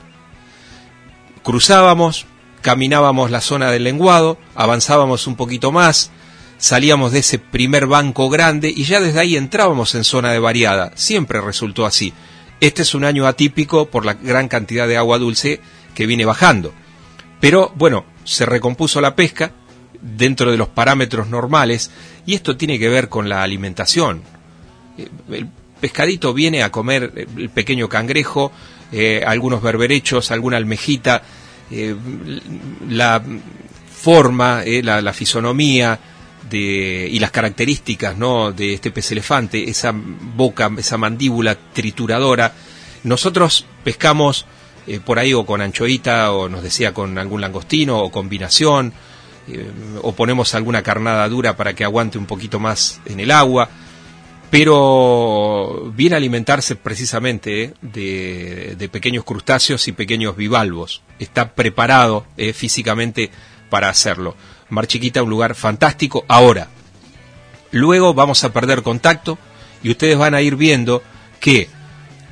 Cruzábamos, caminábamos la zona del lenguado, avanzábamos un poquito más, salíamos de ese primer banco grande y ya desde ahí entrábamos en zona de variada. Siempre resultó así. Este es un año atípico por la gran cantidad de agua dulce que viene bajando. Pero bueno, se recompuso la pesca dentro de los parámetros normales y esto tiene que ver con la alimentación. Eh, pescadito viene a comer el pequeño cangrejo, eh, algunos berberechos, alguna almejita, eh, la forma, eh, la, fisonomía de, y las características ¿no? de este pez elefante, esa boca, esa mandíbula trituradora. Nosotros pescamos por ahí o con anchoita o nos decía con algún langostino o combinación o ponemos alguna carnada dura para que aguante un poquito más en el agua pero viene a alimentarse precisamente eh, de, pequeños crustáceos y pequeños bivalvos. Está preparado eh, físicamente para hacerlo. Mar Chiquita, un lugar fantástico. Ahora, luego vamos a perder contacto y ustedes van a ir viendo que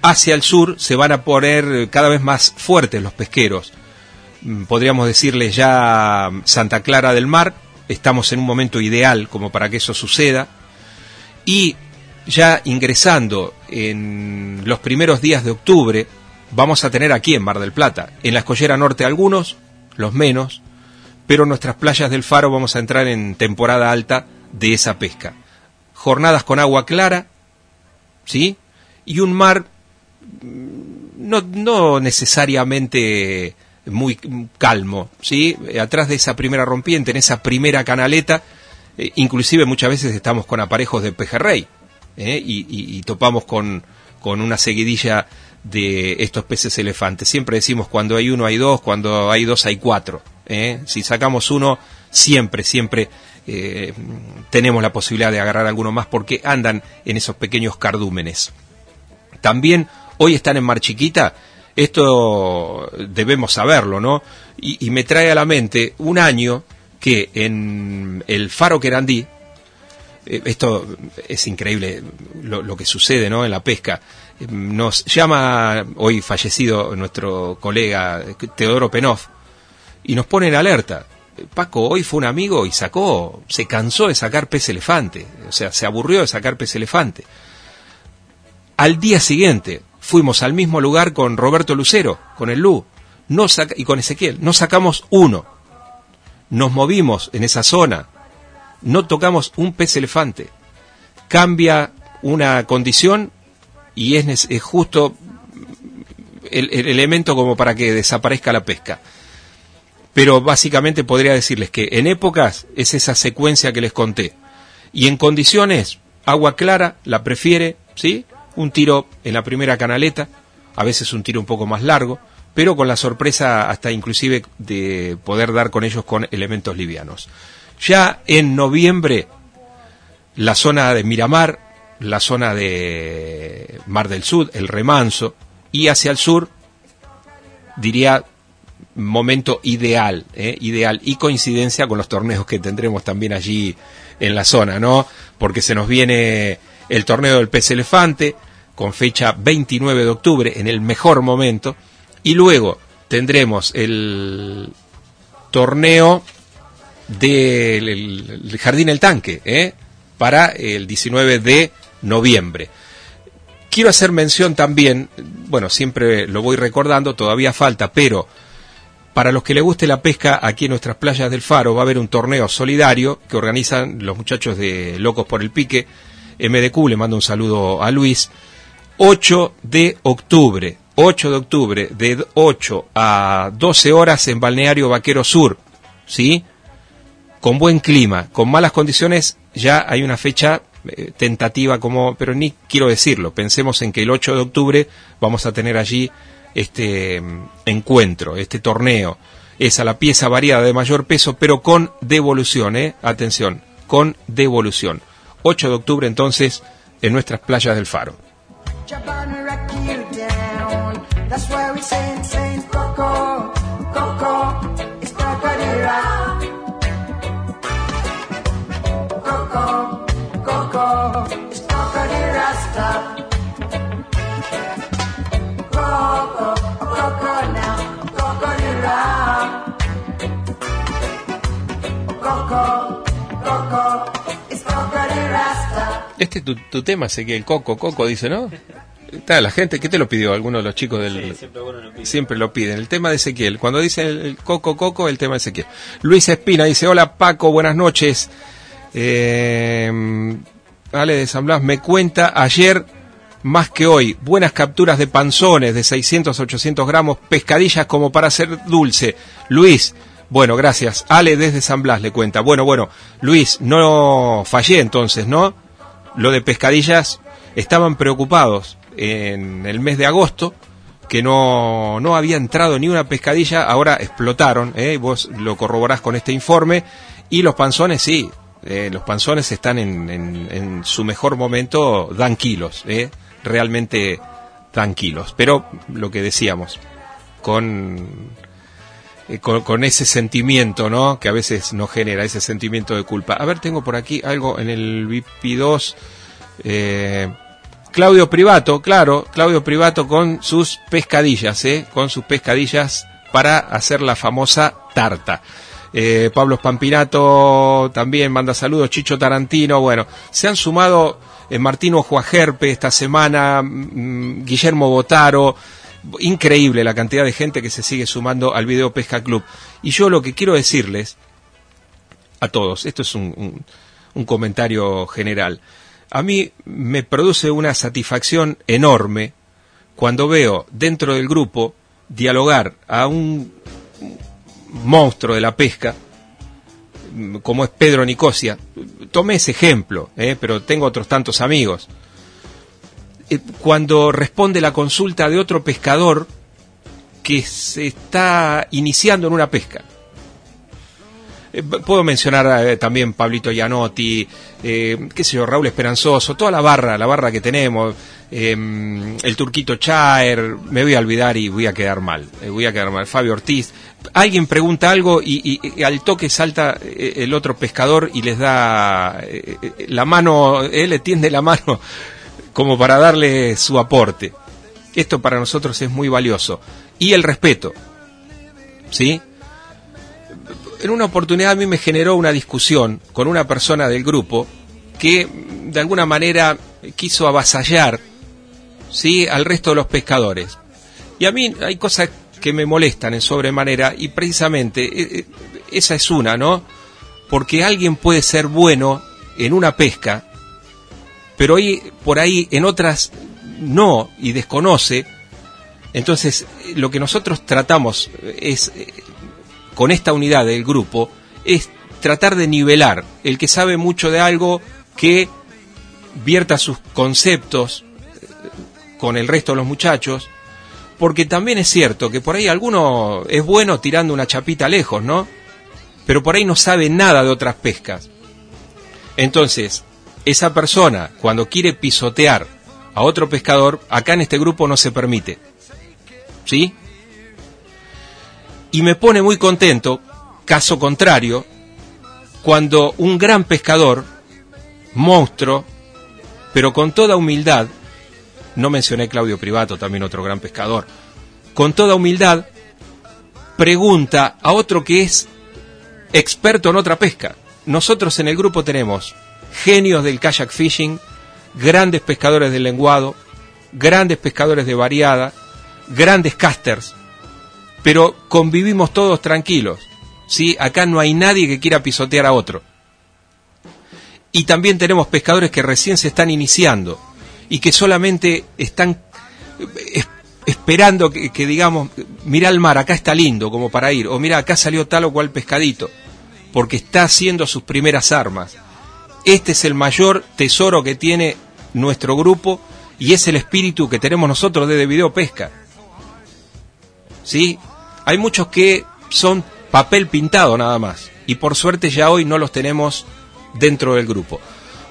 hacia el sur se van a poner cada vez más fuertes los pesqueros. Mm, podríamos decirles ya Santa Clara del Mar, estamos en un momento ideal como para que eso suceda. Y ya ingresando en los primeros días de octubre, vamos a tener aquí en Mar del Plata, en la escollera norte algunos, los menos, pero nuestras playas del Faro vamos a entrar en temporada alta de esa pesca. Jornadas con agua clara, ¿sí? Y un mar no, no necesariamente muy calmo, ¿sí? Atrás de esa primera rompiente, en esa primera canaleta, eh, inclusive muchas veces estamos con aparejos de pejerrey, ¿eh? y, topamos con, con una seguidilla de estos peces elefantes. Siempre decimos cuando hay uno hay dos, cuando hay dos hay cuatro. ¿eh? Si sacamos uno, siempre, siempre tenemos la posibilidad de agarrar alguno más porque andan en esos pequeños cardúmenes. También hoy están en Mar Chiquita, esto debemos saberlo, ¿no? Y, me trae a la mente un año que en el Faro Querandí, eh, esto es increíble lo, que sucede ¿no? en la pesca. Nos llama hoy fallecido nuestro colega Teodoro Penoff y nos pone en alerta. Paco hoy fue un amigo y sacó, se cansó de sacar pez elefante, o sea, se aburrió de sacar pez elefante. Al día siguiente fuimos al mismo lugar con Roberto Lucero, con el Lu, no y con Ezequiel, no sacamos uno. Nos movimos en esa zona, no tocamos un pez elefante. Cambia una condición y es, justo el, elemento como para que desaparezca la pesca. Pero básicamente podría decirles que en épocas es esa secuencia que les conté. Y en condiciones, agua clara la prefiere, ¿sí? Un tiro en la primera canaleta, a veces un tiro un poco más largo, pero con la sorpresa hasta inclusive de poder dar con ellos con elementos livianos. Ya en noviembre, la zona de Miramar, la zona de Mar del Sur, el remanso, y hacia el sur, diría momento ideal, ¿eh? ideal y coincidencia con los torneos que tendremos también allí en la zona, ¿no? Porque se nos viene el torneo del pez elefante con fecha 29 de octubre en el mejor momento y luego tendremos el torneo del Jardín El Tanque, ¿eh? para el 19 de noviembre. Quiero hacer mención también, bueno, siempre lo voy recordando, todavía falta, pero para los que les guste la pesca aquí en nuestras playas del Faro va a haber un torneo solidario que organizan los muchachos de Locos por el Pique. MDQ, le mando un saludo a Luis. 8 de octubre, 8 de octubre, de 8 a 12 horas en Balneario Vaquero Sur, ¿sí? con buen clima, con malas condiciones, ya hay una fecha eh, tentativa como, pero ni quiero decirlo, pensemos en que el 8 de octubre vamos a tener allí este mm, encuentro, este torneo. Es a la pieza variada de mayor peso, pero con devolución, ¿eh? Atención, con devolución. 8 de octubre entonces en nuestras playas del Faro. Este es tu, tema, sé que el Coco, Coco dice, ¿no? Está, la gente, ¿qué te lo pidió? Alguno de los chicos del... siempre, lo piden. El tema de Ezequiel. Cuando dice el, Coco, Coco, el tema de Ezequiel. Luis Espina dice, hola Paco, buenas noches. Eh, Ale de San Blas me cuenta, ayer más que hoy. Buenas capturas de panzones de 600 800 gramos, pescadillas como para hacer dulce. Luis, bueno, gracias. Ale desde San Blas le cuenta. Bueno, bueno, Luis, no fallé entonces, ¿no? Lo de pescadillas, estaban preocupados en el mes de agosto que no, no había entrado ni una pescadilla, ahora explotaron, ¿eh? vos lo corroborás con este informe, y los panzones sí, eh, los panzones están en, en, su mejor momento, dan kilos, ¿eh? realmente dan kilos, pero lo que decíamos, con, eh, con, ese sentimiento, ¿no? Que a veces nos genera ese sentimiento de culpa. A ver, tengo por aquí algo en el VIP2. Eh, Claudio Privato, claro, Claudio Privato con sus pescadillas, ¿eh? con sus pescadillas para hacer la famosa tarta. Eh, Pablo Spampinato también manda saludos, Chicho Tarantino, bueno, se han sumado Martino Juajerpe esta semana, mm, Guillermo Botaro, increíble la cantidad de gente que se sigue sumando al Video Pesca Club. Y yo lo que quiero decirles a todos, esto es un comentario general, a mí me produce una satisfacción enorme cuando veo dentro del grupo dialogar a un monstruo de la pesca, como es Pedro Nicosia. Tomé ese ejemplo, ¿eh? pero tengo otros tantos amigos. Eh, cuando responde la consulta de otro pescador que se está iniciando en una pesca. Eh, puedo mencionar eh, también Pablito Gianotti, eh, qué sé yo, Raúl Esperanzoso, toda la barra, la barra que tenemos, em, el Turquito Chaer, me voy a olvidar y voy a quedar mal, voy a quedar mal, Fabio Ortiz. Alguien pregunta algo y, al toque salta el otro pescador y les da la mano, él le tiende la mano como para darle su aporte. Esto para nosotros es muy valioso. Y el respeto, ¿sí? en una oportunidad a mí me generó una discusión con una persona del grupo que de alguna manera quiso avasallar ¿sí? al resto de los pescadores. Y a mí hay cosas que me molestan en sobremanera y precisamente eh, eh, esa es una, ¿no? Porque alguien puede ser bueno en una pesca, pero ahí, por ahí en otras no y desconoce. Entonces, lo que nosotros tratamos es eh, con esta unidad del grupo es tratar de nivelar el que sabe mucho de algo que vierta sus conceptos eh, con el resto de los muchachos, porque también es cierto que por ahí alguno es bueno tirando una chapita lejos, ¿no? Pero por ahí no sabe nada de otras pescas. Entonces, esa persona, cuando quiere pisotear a otro pescador, acá en este grupo no se permite. ¿Sí? Y me pone muy contento, caso contrario, cuando un gran pescador, monstruo, pero con toda humildad, no mencioné Claudio Privato, también otro gran pescador, con toda humildad, pregunta a otro que es experto en otra pesca. Nosotros en el grupo tenemos genios del kayak fishing, grandes pescadores del lenguado, grandes pescadores de variada, grandes casters, pero convivimos todos tranquilos. ¿sí? Acá no hay nadie que quiera pisotear a otro. Y también tenemos pescadores que recién se están iniciando y que solamente están eh, esperando que, digamos, mira el mar, acá está lindo como para ir, o mira, acá salió tal o cual pescadito, porque está haciendo sus primeras armas. Este es el mayor tesoro que tiene nuestro grupo y es el espíritu que tenemos nosotros desde Video Pesca. ¿Sí? hay muchos que son papel pintado nada más. Y por suerte ya hoy no los tenemos dentro del grupo.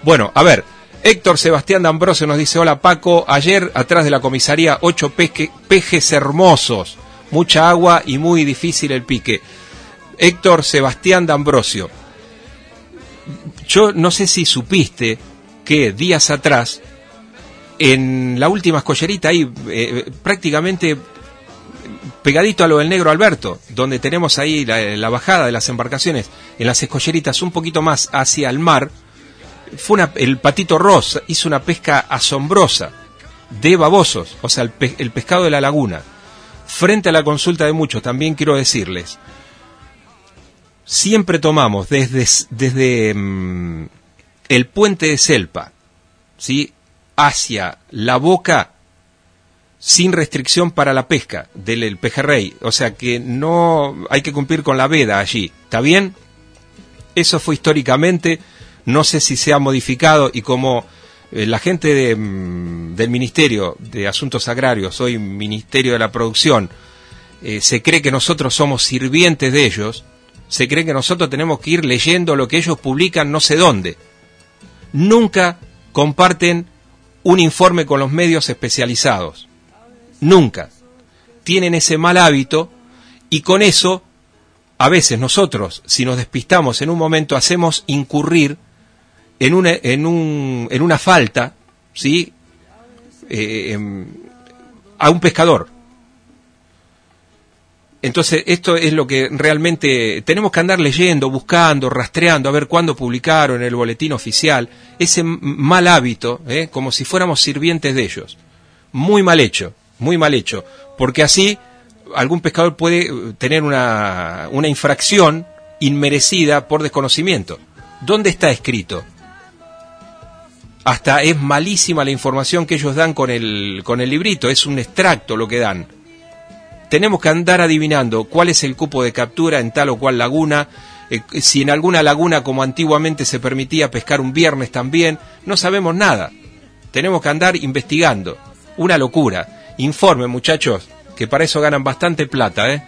Bueno, a ver, Héctor Sebastián D'Ambrosio nos dice, hola Paco, ayer atrás de la comisaría ocho pejes hermosos, mucha agua y muy difícil el pique. Héctor Sebastián D'Ambrosio, yo no sé si supiste que días atrás, en la última escollerita ahí, eh, prácticamente pegadito a lo del negro Alberto, donde tenemos ahí la, bajada de las embarcaciones en las escolleritas un poquito más hacia el mar, fue una, el patito Ross hizo una pesca asombrosa de babosos, o sea, el, pescado de la laguna. Frente a la consulta de muchos, también quiero decirles, siempre tomamos desde, desde mm, el puente de Selpa, ¿sí? hacia la boca sin restricción para la pesca del pejerrey. O sea que no hay que cumplir con la veda allí. ¿Está bien? Eso fue históricamente. No sé si se ha modificado y como eh, la gente mm, del Ministerio de Asuntos Agrarios, hoy Ministerio de la Producción, eh, se cree que nosotros somos sirvientes de ellos, se cree que nosotros tenemos que ir leyendo lo que ellos publican no sé dónde. Nunca comparten un informe con los medios especializados. Nunca. Tienen ese mal hábito y con eso, a veces nosotros, si nos despistamos en un momento, hacemos incurrir en una, en un, en una falta, ¿sí? Eh, em, a un pescador. Entonces, esto es lo que realmente tenemos que andar leyendo, buscando, rastreando, a ver cuándo publicaron en el boletín oficial. Ese mal hábito, ¿eh? como si fuéramos sirvientes de ellos. Muy mal hecho, muy mal hecho. Porque así algún pescador puede eh, tener una, una infracción inmerecida por desconocimiento. ¿Dónde está escrito? Hasta es malísima la información que ellos dan con el, con el librito, es un extracto lo que dan tenemos que andar adivinando cuál es el cupo de captura en tal o cual laguna, eh, si en alguna laguna como antiguamente se permitía pescar un viernes también, no sabemos nada. Tenemos que andar investigando. Una locura. Informe, muchachos, que para eso ganan bastante plata, ¿eh?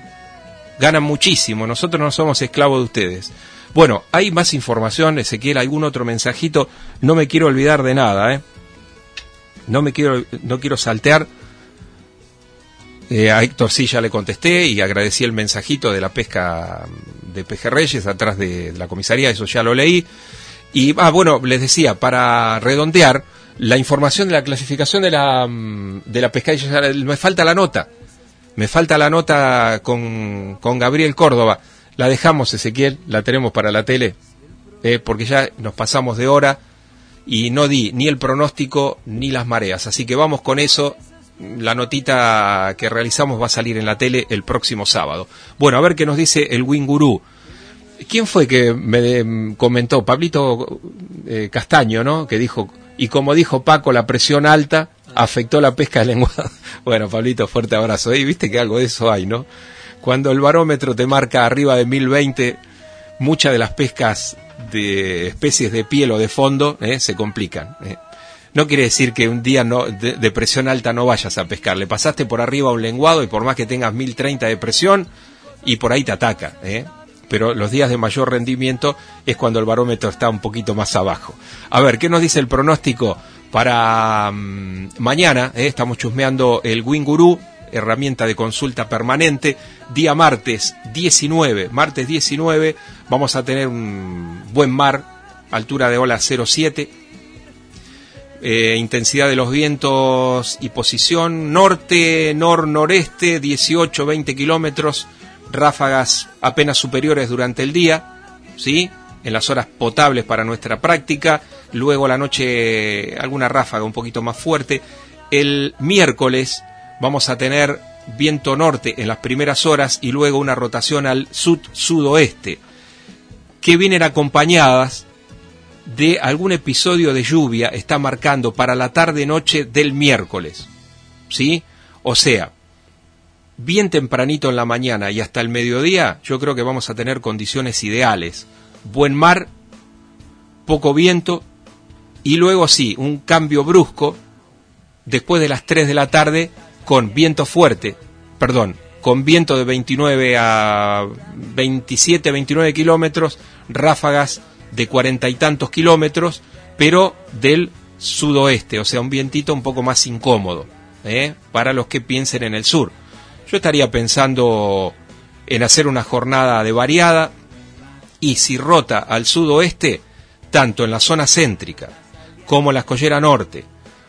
Ganan muchísimo, nosotros no somos esclavos de ustedes. Bueno, hay más información, Ezequiel, algún otro mensajito, no me quiero olvidar de nada, ¿eh? No me quiero, no quiero saltear eh, a Héctor sí ya le contesté y agradecí el mensajito de la pesca de pejerreyes atrás de, la comisaría, eso ya lo leí. Y, ah, bueno, les decía, para redondear, la información de la clasificación de la, mm, de la pesca, me falta la nota, me falta la nota con, con Gabriel Córdoba. La dejamos, Ezequiel, la tenemos para la tele, eh, porque ya nos pasamos de hora y no di ni el pronóstico ni las mareas. Así que vamos con eso la notita que realizamos va a salir en la tele el próximo sábado. Bueno, a ver qué nos dice el Wingurú. ¿Quién fue que me comentó? Pablito eh, Castaño, ¿no? Que dijo, y como dijo Paco, la presión alta afectó la pesca de lenguado. Bueno, Pablito, fuerte abrazo. Y viste que algo de eso hay, ¿no? Cuando el barómetro te marca arriba de 1020, muchas de las pescas de especies de piel o de fondo ¿eh? se complican. ¿eh? No quiere decir que un día no, de, presión alta no vayas a pescar. Le pasaste por arriba un lenguado y por más que tengas 1030 de presión, y por ahí te ataca. ¿eh? Pero los días de mayor rendimiento es cuando el barómetro está un poquito más abajo. A ver, ¿qué nos dice el pronóstico para mm, mañana? ¿eh? Estamos chusmeando el Winguru, herramienta de consulta permanente. Día martes 19, martes 19, vamos a tener un buen mar, altura de ola 07 eh, intensidad de los vientos y posición norte, nor-noreste, 18-20 kilómetros, ráfagas apenas superiores durante el día, ¿sí? En las horas potables para nuestra práctica, luego la noche alguna ráfaga un poquito más fuerte. El miércoles vamos a tener viento norte en las primeras horas y luego una rotación al sud-sudoeste, que vienen acompañadas de algún episodio de lluvia está marcando para la tarde-noche del miércoles. ¿Sí? O sea, bien tempranito en la mañana y hasta el mediodía, yo creo que vamos a tener condiciones ideales. Buen mar, poco viento y luego sí, un cambio brusco después de las 3 de la tarde con viento fuerte, perdón, con viento de 29 a 27, 29 kilómetros, ráfagas de cuarenta y tantos kilómetros, pero del sudoeste, o sea, un vientito un poco más incómodo, ¿eh? para los que piensen en el sur. Yo estaría pensando en hacer una jornada de variada y si rota al sudoeste, tanto en la zona céntrica como en la escollera norte,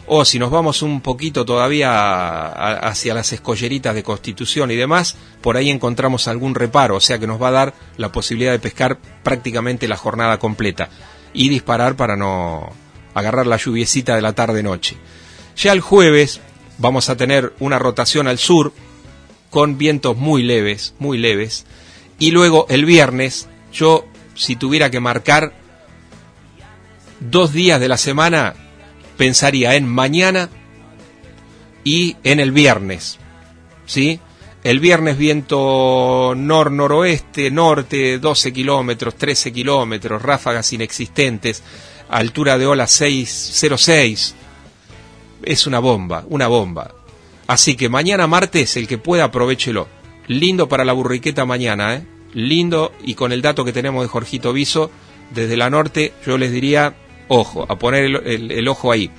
o si nos vamos un poquito todavía hacia las escolleritas de Constitución y demás, por ahí encontramos algún reparo, o sea que nos va a dar la posibilidad de pescar prácticamente la jornada completa y disparar para no agarrar la lluviecita de la tarde-noche. Ya el jueves vamos a tener una rotación al sur con vientos muy leves, muy leves, y luego el viernes yo si tuviera que marcar dos días de la semana pensaría en mañana y en el viernes. ¿Sí? El viernes viento nor-noroeste, norte, 12 kilómetros, 13 kilómetros, ráfagas inexistentes, altura de ola 606. Es una bomba, una bomba. Así que mañana martes, el que pueda, aprovechelo. Lindo para la burriqueta mañana, ¿eh? Lindo y con el dato que tenemos de Jorgito Viso, desde la norte, yo les diría, ojo, a poner el, ojo ahí.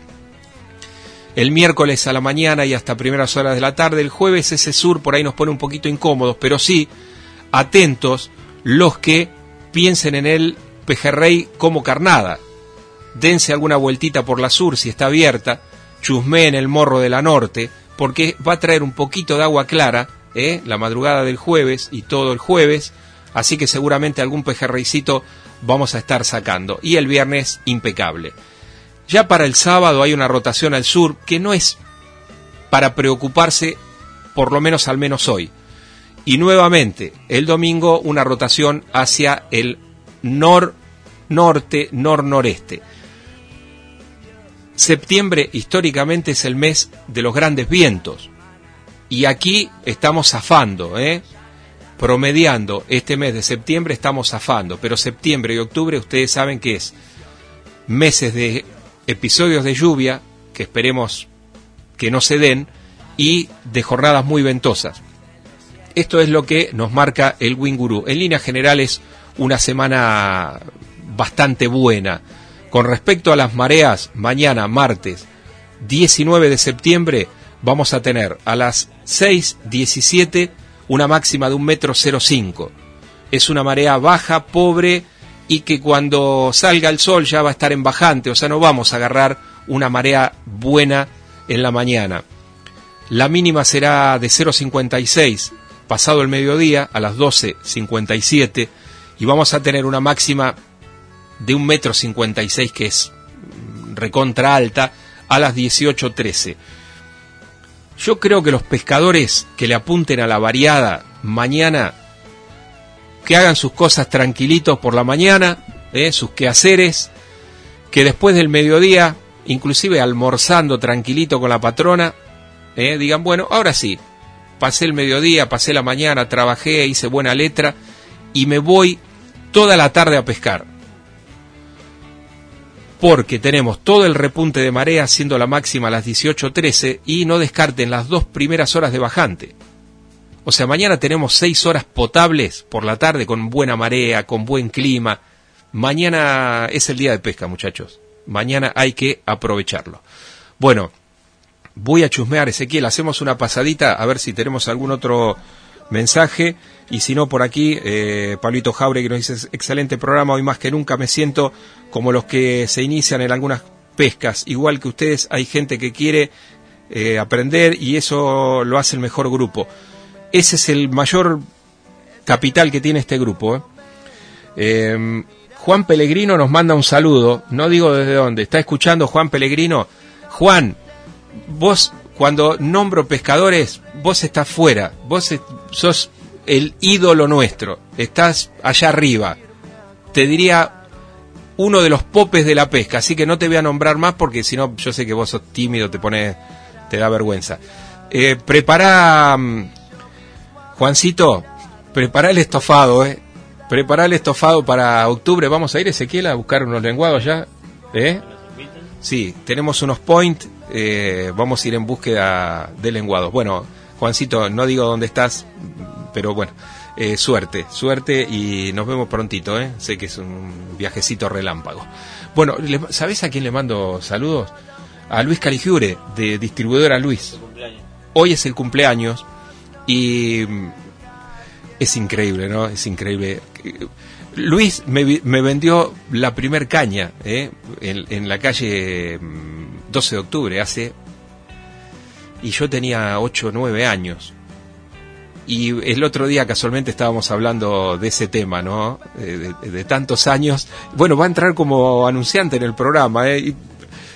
El miércoles a la mañana y hasta primeras horas de la tarde, el jueves ese sur por ahí nos pone un poquito incómodos, pero sí, atentos los que piensen en el pejerrey como carnada. Dense alguna vueltita por la sur si está abierta, en el morro de la norte, porque va a traer un poquito de agua clara, ¿eh? la madrugada del jueves y todo el jueves, así que seguramente algún pejerreycito vamos a estar sacando. Y el viernes impecable. Ya para el sábado hay una rotación al sur que no es para preocuparse, por lo menos al menos hoy. Y nuevamente, el domingo una rotación hacia el nor-norte, nor-noreste. Septiembre históricamente es el mes de los grandes vientos. Y aquí estamos zafando, ¿eh? Promediando este mes de septiembre estamos zafando, pero septiembre y octubre ustedes saben que es meses de episodios de lluvia, que esperemos que no se den, y de jornadas muy ventosas. Esto es lo que nos marca el Winguru. En líneas generales, una semana bastante buena. Con respecto a las mareas, mañana, martes 19 de septiembre, vamos a tener a las 6.17 una máxima de un metro cinco. Es una marea baja, pobre y que cuando salga el sol ya va a estar en bajante, o sea, no vamos a agarrar una marea buena en la mañana. La mínima será de 0,56 pasado el mediodía a las 12.57 y vamos a tener una máxima de un metro cincuenta que es recontra alta a las 18.13. Yo creo que los pescadores que le apunten a la variada mañana, que hagan sus cosas tranquilitos por la mañana, ¿eh? sus quehaceres, que después del mediodía, inclusive almorzando tranquilito con la patrona, ¿eh? digan, bueno, ahora sí, pasé el mediodía, pasé la mañana, trabajé, hice buena letra y me voy toda la tarde a pescar porque tenemos todo el repunte de marea siendo la máxima a las 18.13 y no descarten las dos primeras horas de bajante. O sea, mañana tenemos seis horas potables por la tarde con buena marea, con buen clima. Mañana es el día de pesca, muchachos. Mañana hay que aprovecharlo. Bueno, voy a chusmear, Ezequiel, hacemos una pasadita a ver si tenemos algún otro mensaje. Y si no, por aquí, eh, Pablito Jaure que nos dice, excelente programa, hoy más que nunca me siento como los que se inician en algunas pescas. Igual que ustedes, hay gente que quiere eh, aprender y eso lo hace el mejor grupo. Ese es el mayor capital que tiene este grupo. ¿eh? Em, Juan Pellegrino nos manda un saludo, no digo desde dónde, está escuchando Juan Pellegrino. Juan, vos cuando nombro pescadores, vos estás fuera, vos sos el ídolo nuestro, estás allá arriba. Te diría uno de los popes de la pesca, así que no te voy a nombrar más porque si no, yo sé que vos sos tímido, te pone, te da vergüenza. Eh, prepara, mm, Juancito, prepara el estofado, eh. Prepara el estofado para octubre. Vamos a ir, Ezequiel, a buscar unos lenguados ya. ¿Eh? Sí, tenemos unos point. Eh, vamos a ir en búsqueda de lenguados. Bueno, Juancito, no digo dónde estás, pero bueno, eh, suerte, suerte y nos vemos prontito, ¿eh? Sé que es un viajecito relámpago. Bueno, ¿sabes a quién le mando saludos? A Luis Caligiure, de Distribuidora Luis. Hoy es el cumpleaños y mm, es increíble, ¿no? Es increíble. Luis me, me vendió la primer caña ¿eh? en, en, la calle 12 mm, de octubre, hace... Y yo tenía 8 o 9 años y el otro día casualmente estábamos hablando de ese tema, ¿no? De, tantos años. Bueno, va a entrar como anunciante en el programa, ¿eh? Y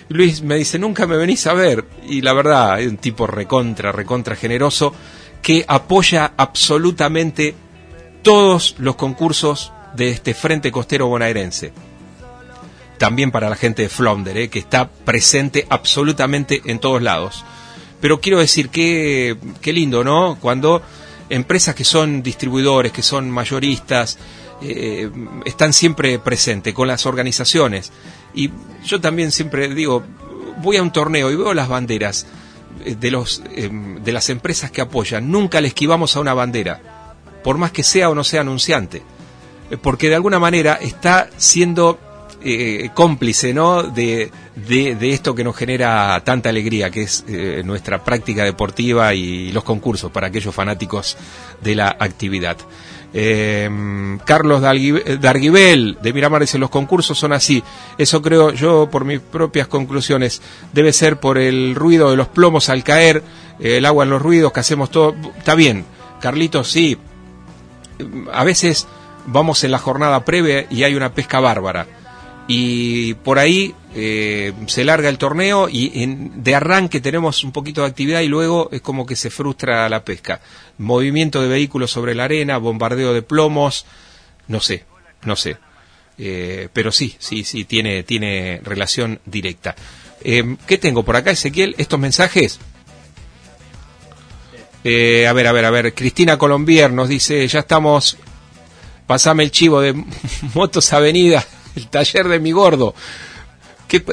Luis me dice, nunca me venís a ver. Y la verdad, es un tipo recontra, recontra generoso que apoya absolutamente todos los concursos de este Frente Costero Bonaerense. También para la gente de Flounder, ¿eh? que está presente absolutamente en todos lados. Pero quiero decir que qué lindo, ¿no? Cuando empresas que son distribuidores, que son mayoristas, eh, están siempre presentes con las organizaciones. Y yo también siempre digo, voy a un torneo y veo las banderas eh, de, los, em, de las empresas que apoyan. Nunca le esquivamos a una bandera, por más que sea o no sea anunciante. Porque de alguna manera está siendo cómplice ¿no? De, de, esto que nos genera tanta alegría, que es nuestra práctica deportiva y los concursos para aquellos fanáticos de la actividad. Eh, Carlos Darguibel de Miramar dice, los concursos son así. Eso creo yo, por mis propias conclusiones, debe ser por el ruido de los plomos al caer, el agua en los ruidos que hacemos todo. Está bien, Carlitos, sí. A veces vamos en la jornada previa y hay una pesca bárbara. Y por ahí eh, se larga el torneo y de arranque tenemos un poquito de actividad y luego es como que se frustra la pesca. Movimiento de vehículos sobre la arena, bombardeo de plomos, no sé, no sé. Eh, pero sí, sí, sí, tiene, tiene relación directa. Eh, ¿Qué tengo por acá, Ezequiel? Estos mensajes. a ver, a ver, a ver. Cristina Colombier nos dice, ya estamos, pasame el chivo de Motos Avenida, el taller de mi gordo. ¿Qué,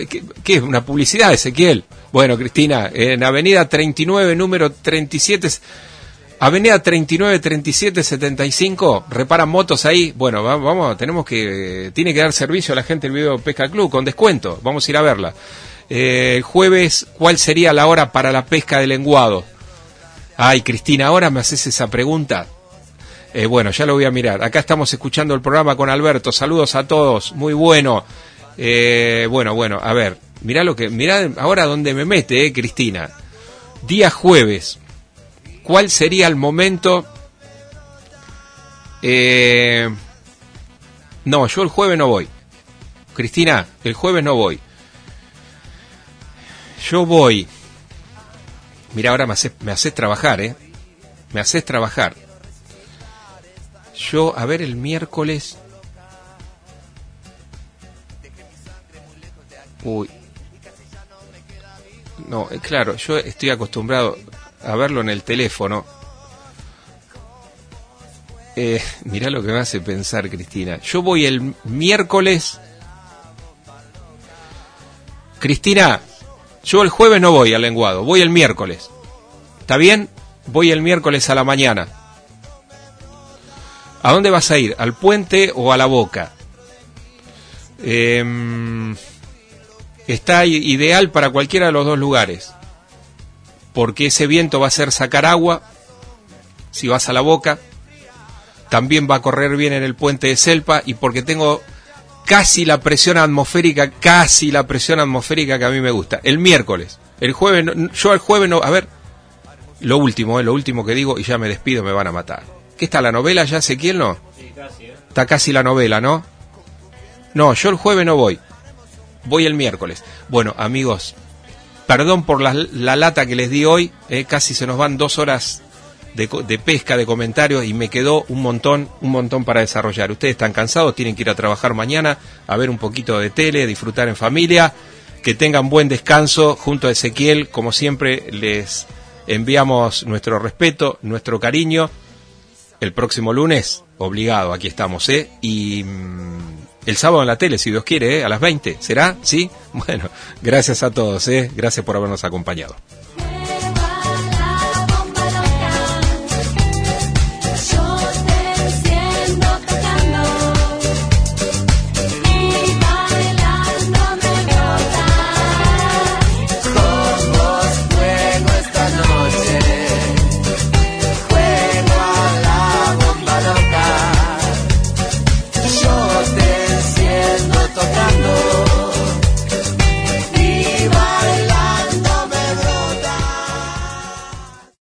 es una publicidad, Ezequiel? Bueno, Cristina, en Avenida 39, número 37, Avenida 39, 37, 75, reparan motos ahí. Bueno, vamos, tenemos que, tiene que dar servicio a la gente del video Pesca Club con descuento. Vamos a ir a verla. Eh, el jueves, ¿cuál sería la hora para la pesca del lenguado? Ay, Cristina, ahora me haces esa pregunta. Eh, bueno, ya lo voy a mirar. Acá estamos escuchando el programa con Alberto. Saludos a todos. Muy bueno. Eh, bueno, bueno, a ver, mirá lo que, mirá ahora dónde me mete, eh, Cristina. Día jueves. ¿Cuál sería el momento? Eh, no, yo el jueves no voy. Cristina, el jueves no voy. Yo voy. Mira, ahora me haces, me haces trabajar, ¿eh? Me haces trabajar. Yo, a ver, el miércoles. Uy. No, eh, claro, yo estoy acostumbrado a verlo en el teléfono. Eh, mirá lo que me hace pensar, Cristina. Yo voy el miércoles. Cristina, yo el jueves no voy al lenguado, voy el miércoles. ¿Está bien? Voy el miércoles a la mañana. ¿A dónde vas a ir? ¿Al puente o a la boca? Eh, está ideal para cualquiera de los dos lugares, porque ese viento va a hacer sacar agua, si vas a la boca, también va a correr bien en el puente de Selpa y porque tengo casi la presión atmosférica, casi la presión atmosférica que a mí me gusta. El miércoles, el jueves, yo el jueves no, a ver, lo último, eh, lo último que digo y ya me despido, me van a matar. ¿Qué está la novela ya, Ezequiel, no? Sí, casi, ¿eh? Está casi la novela, ¿no? No, yo el jueves no voy voy el miércoles. Bueno, amigos, perdón por la, lata que les di hoy, eh, casi se nos van dos horas de, de, pesca, de comentarios y me quedó un montón, un montón para desarrollar. Ustedes están cansados, tienen que ir a trabajar mañana, a ver un poquito de tele, disfrutar en familia, que tengan buen descanso junto a Ezequiel, como siempre les enviamos nuestro respeto, nuestro cariño. El próximo lunes, obligado, aquí estamos, ¿eh? Y... Mm, el sábado en la tele, si Dios quiere, ¿eh? a las 20. ¿Será? ¿Sí? Bueno, gracias a todos, ¿eh? gracias por habernos acompañado.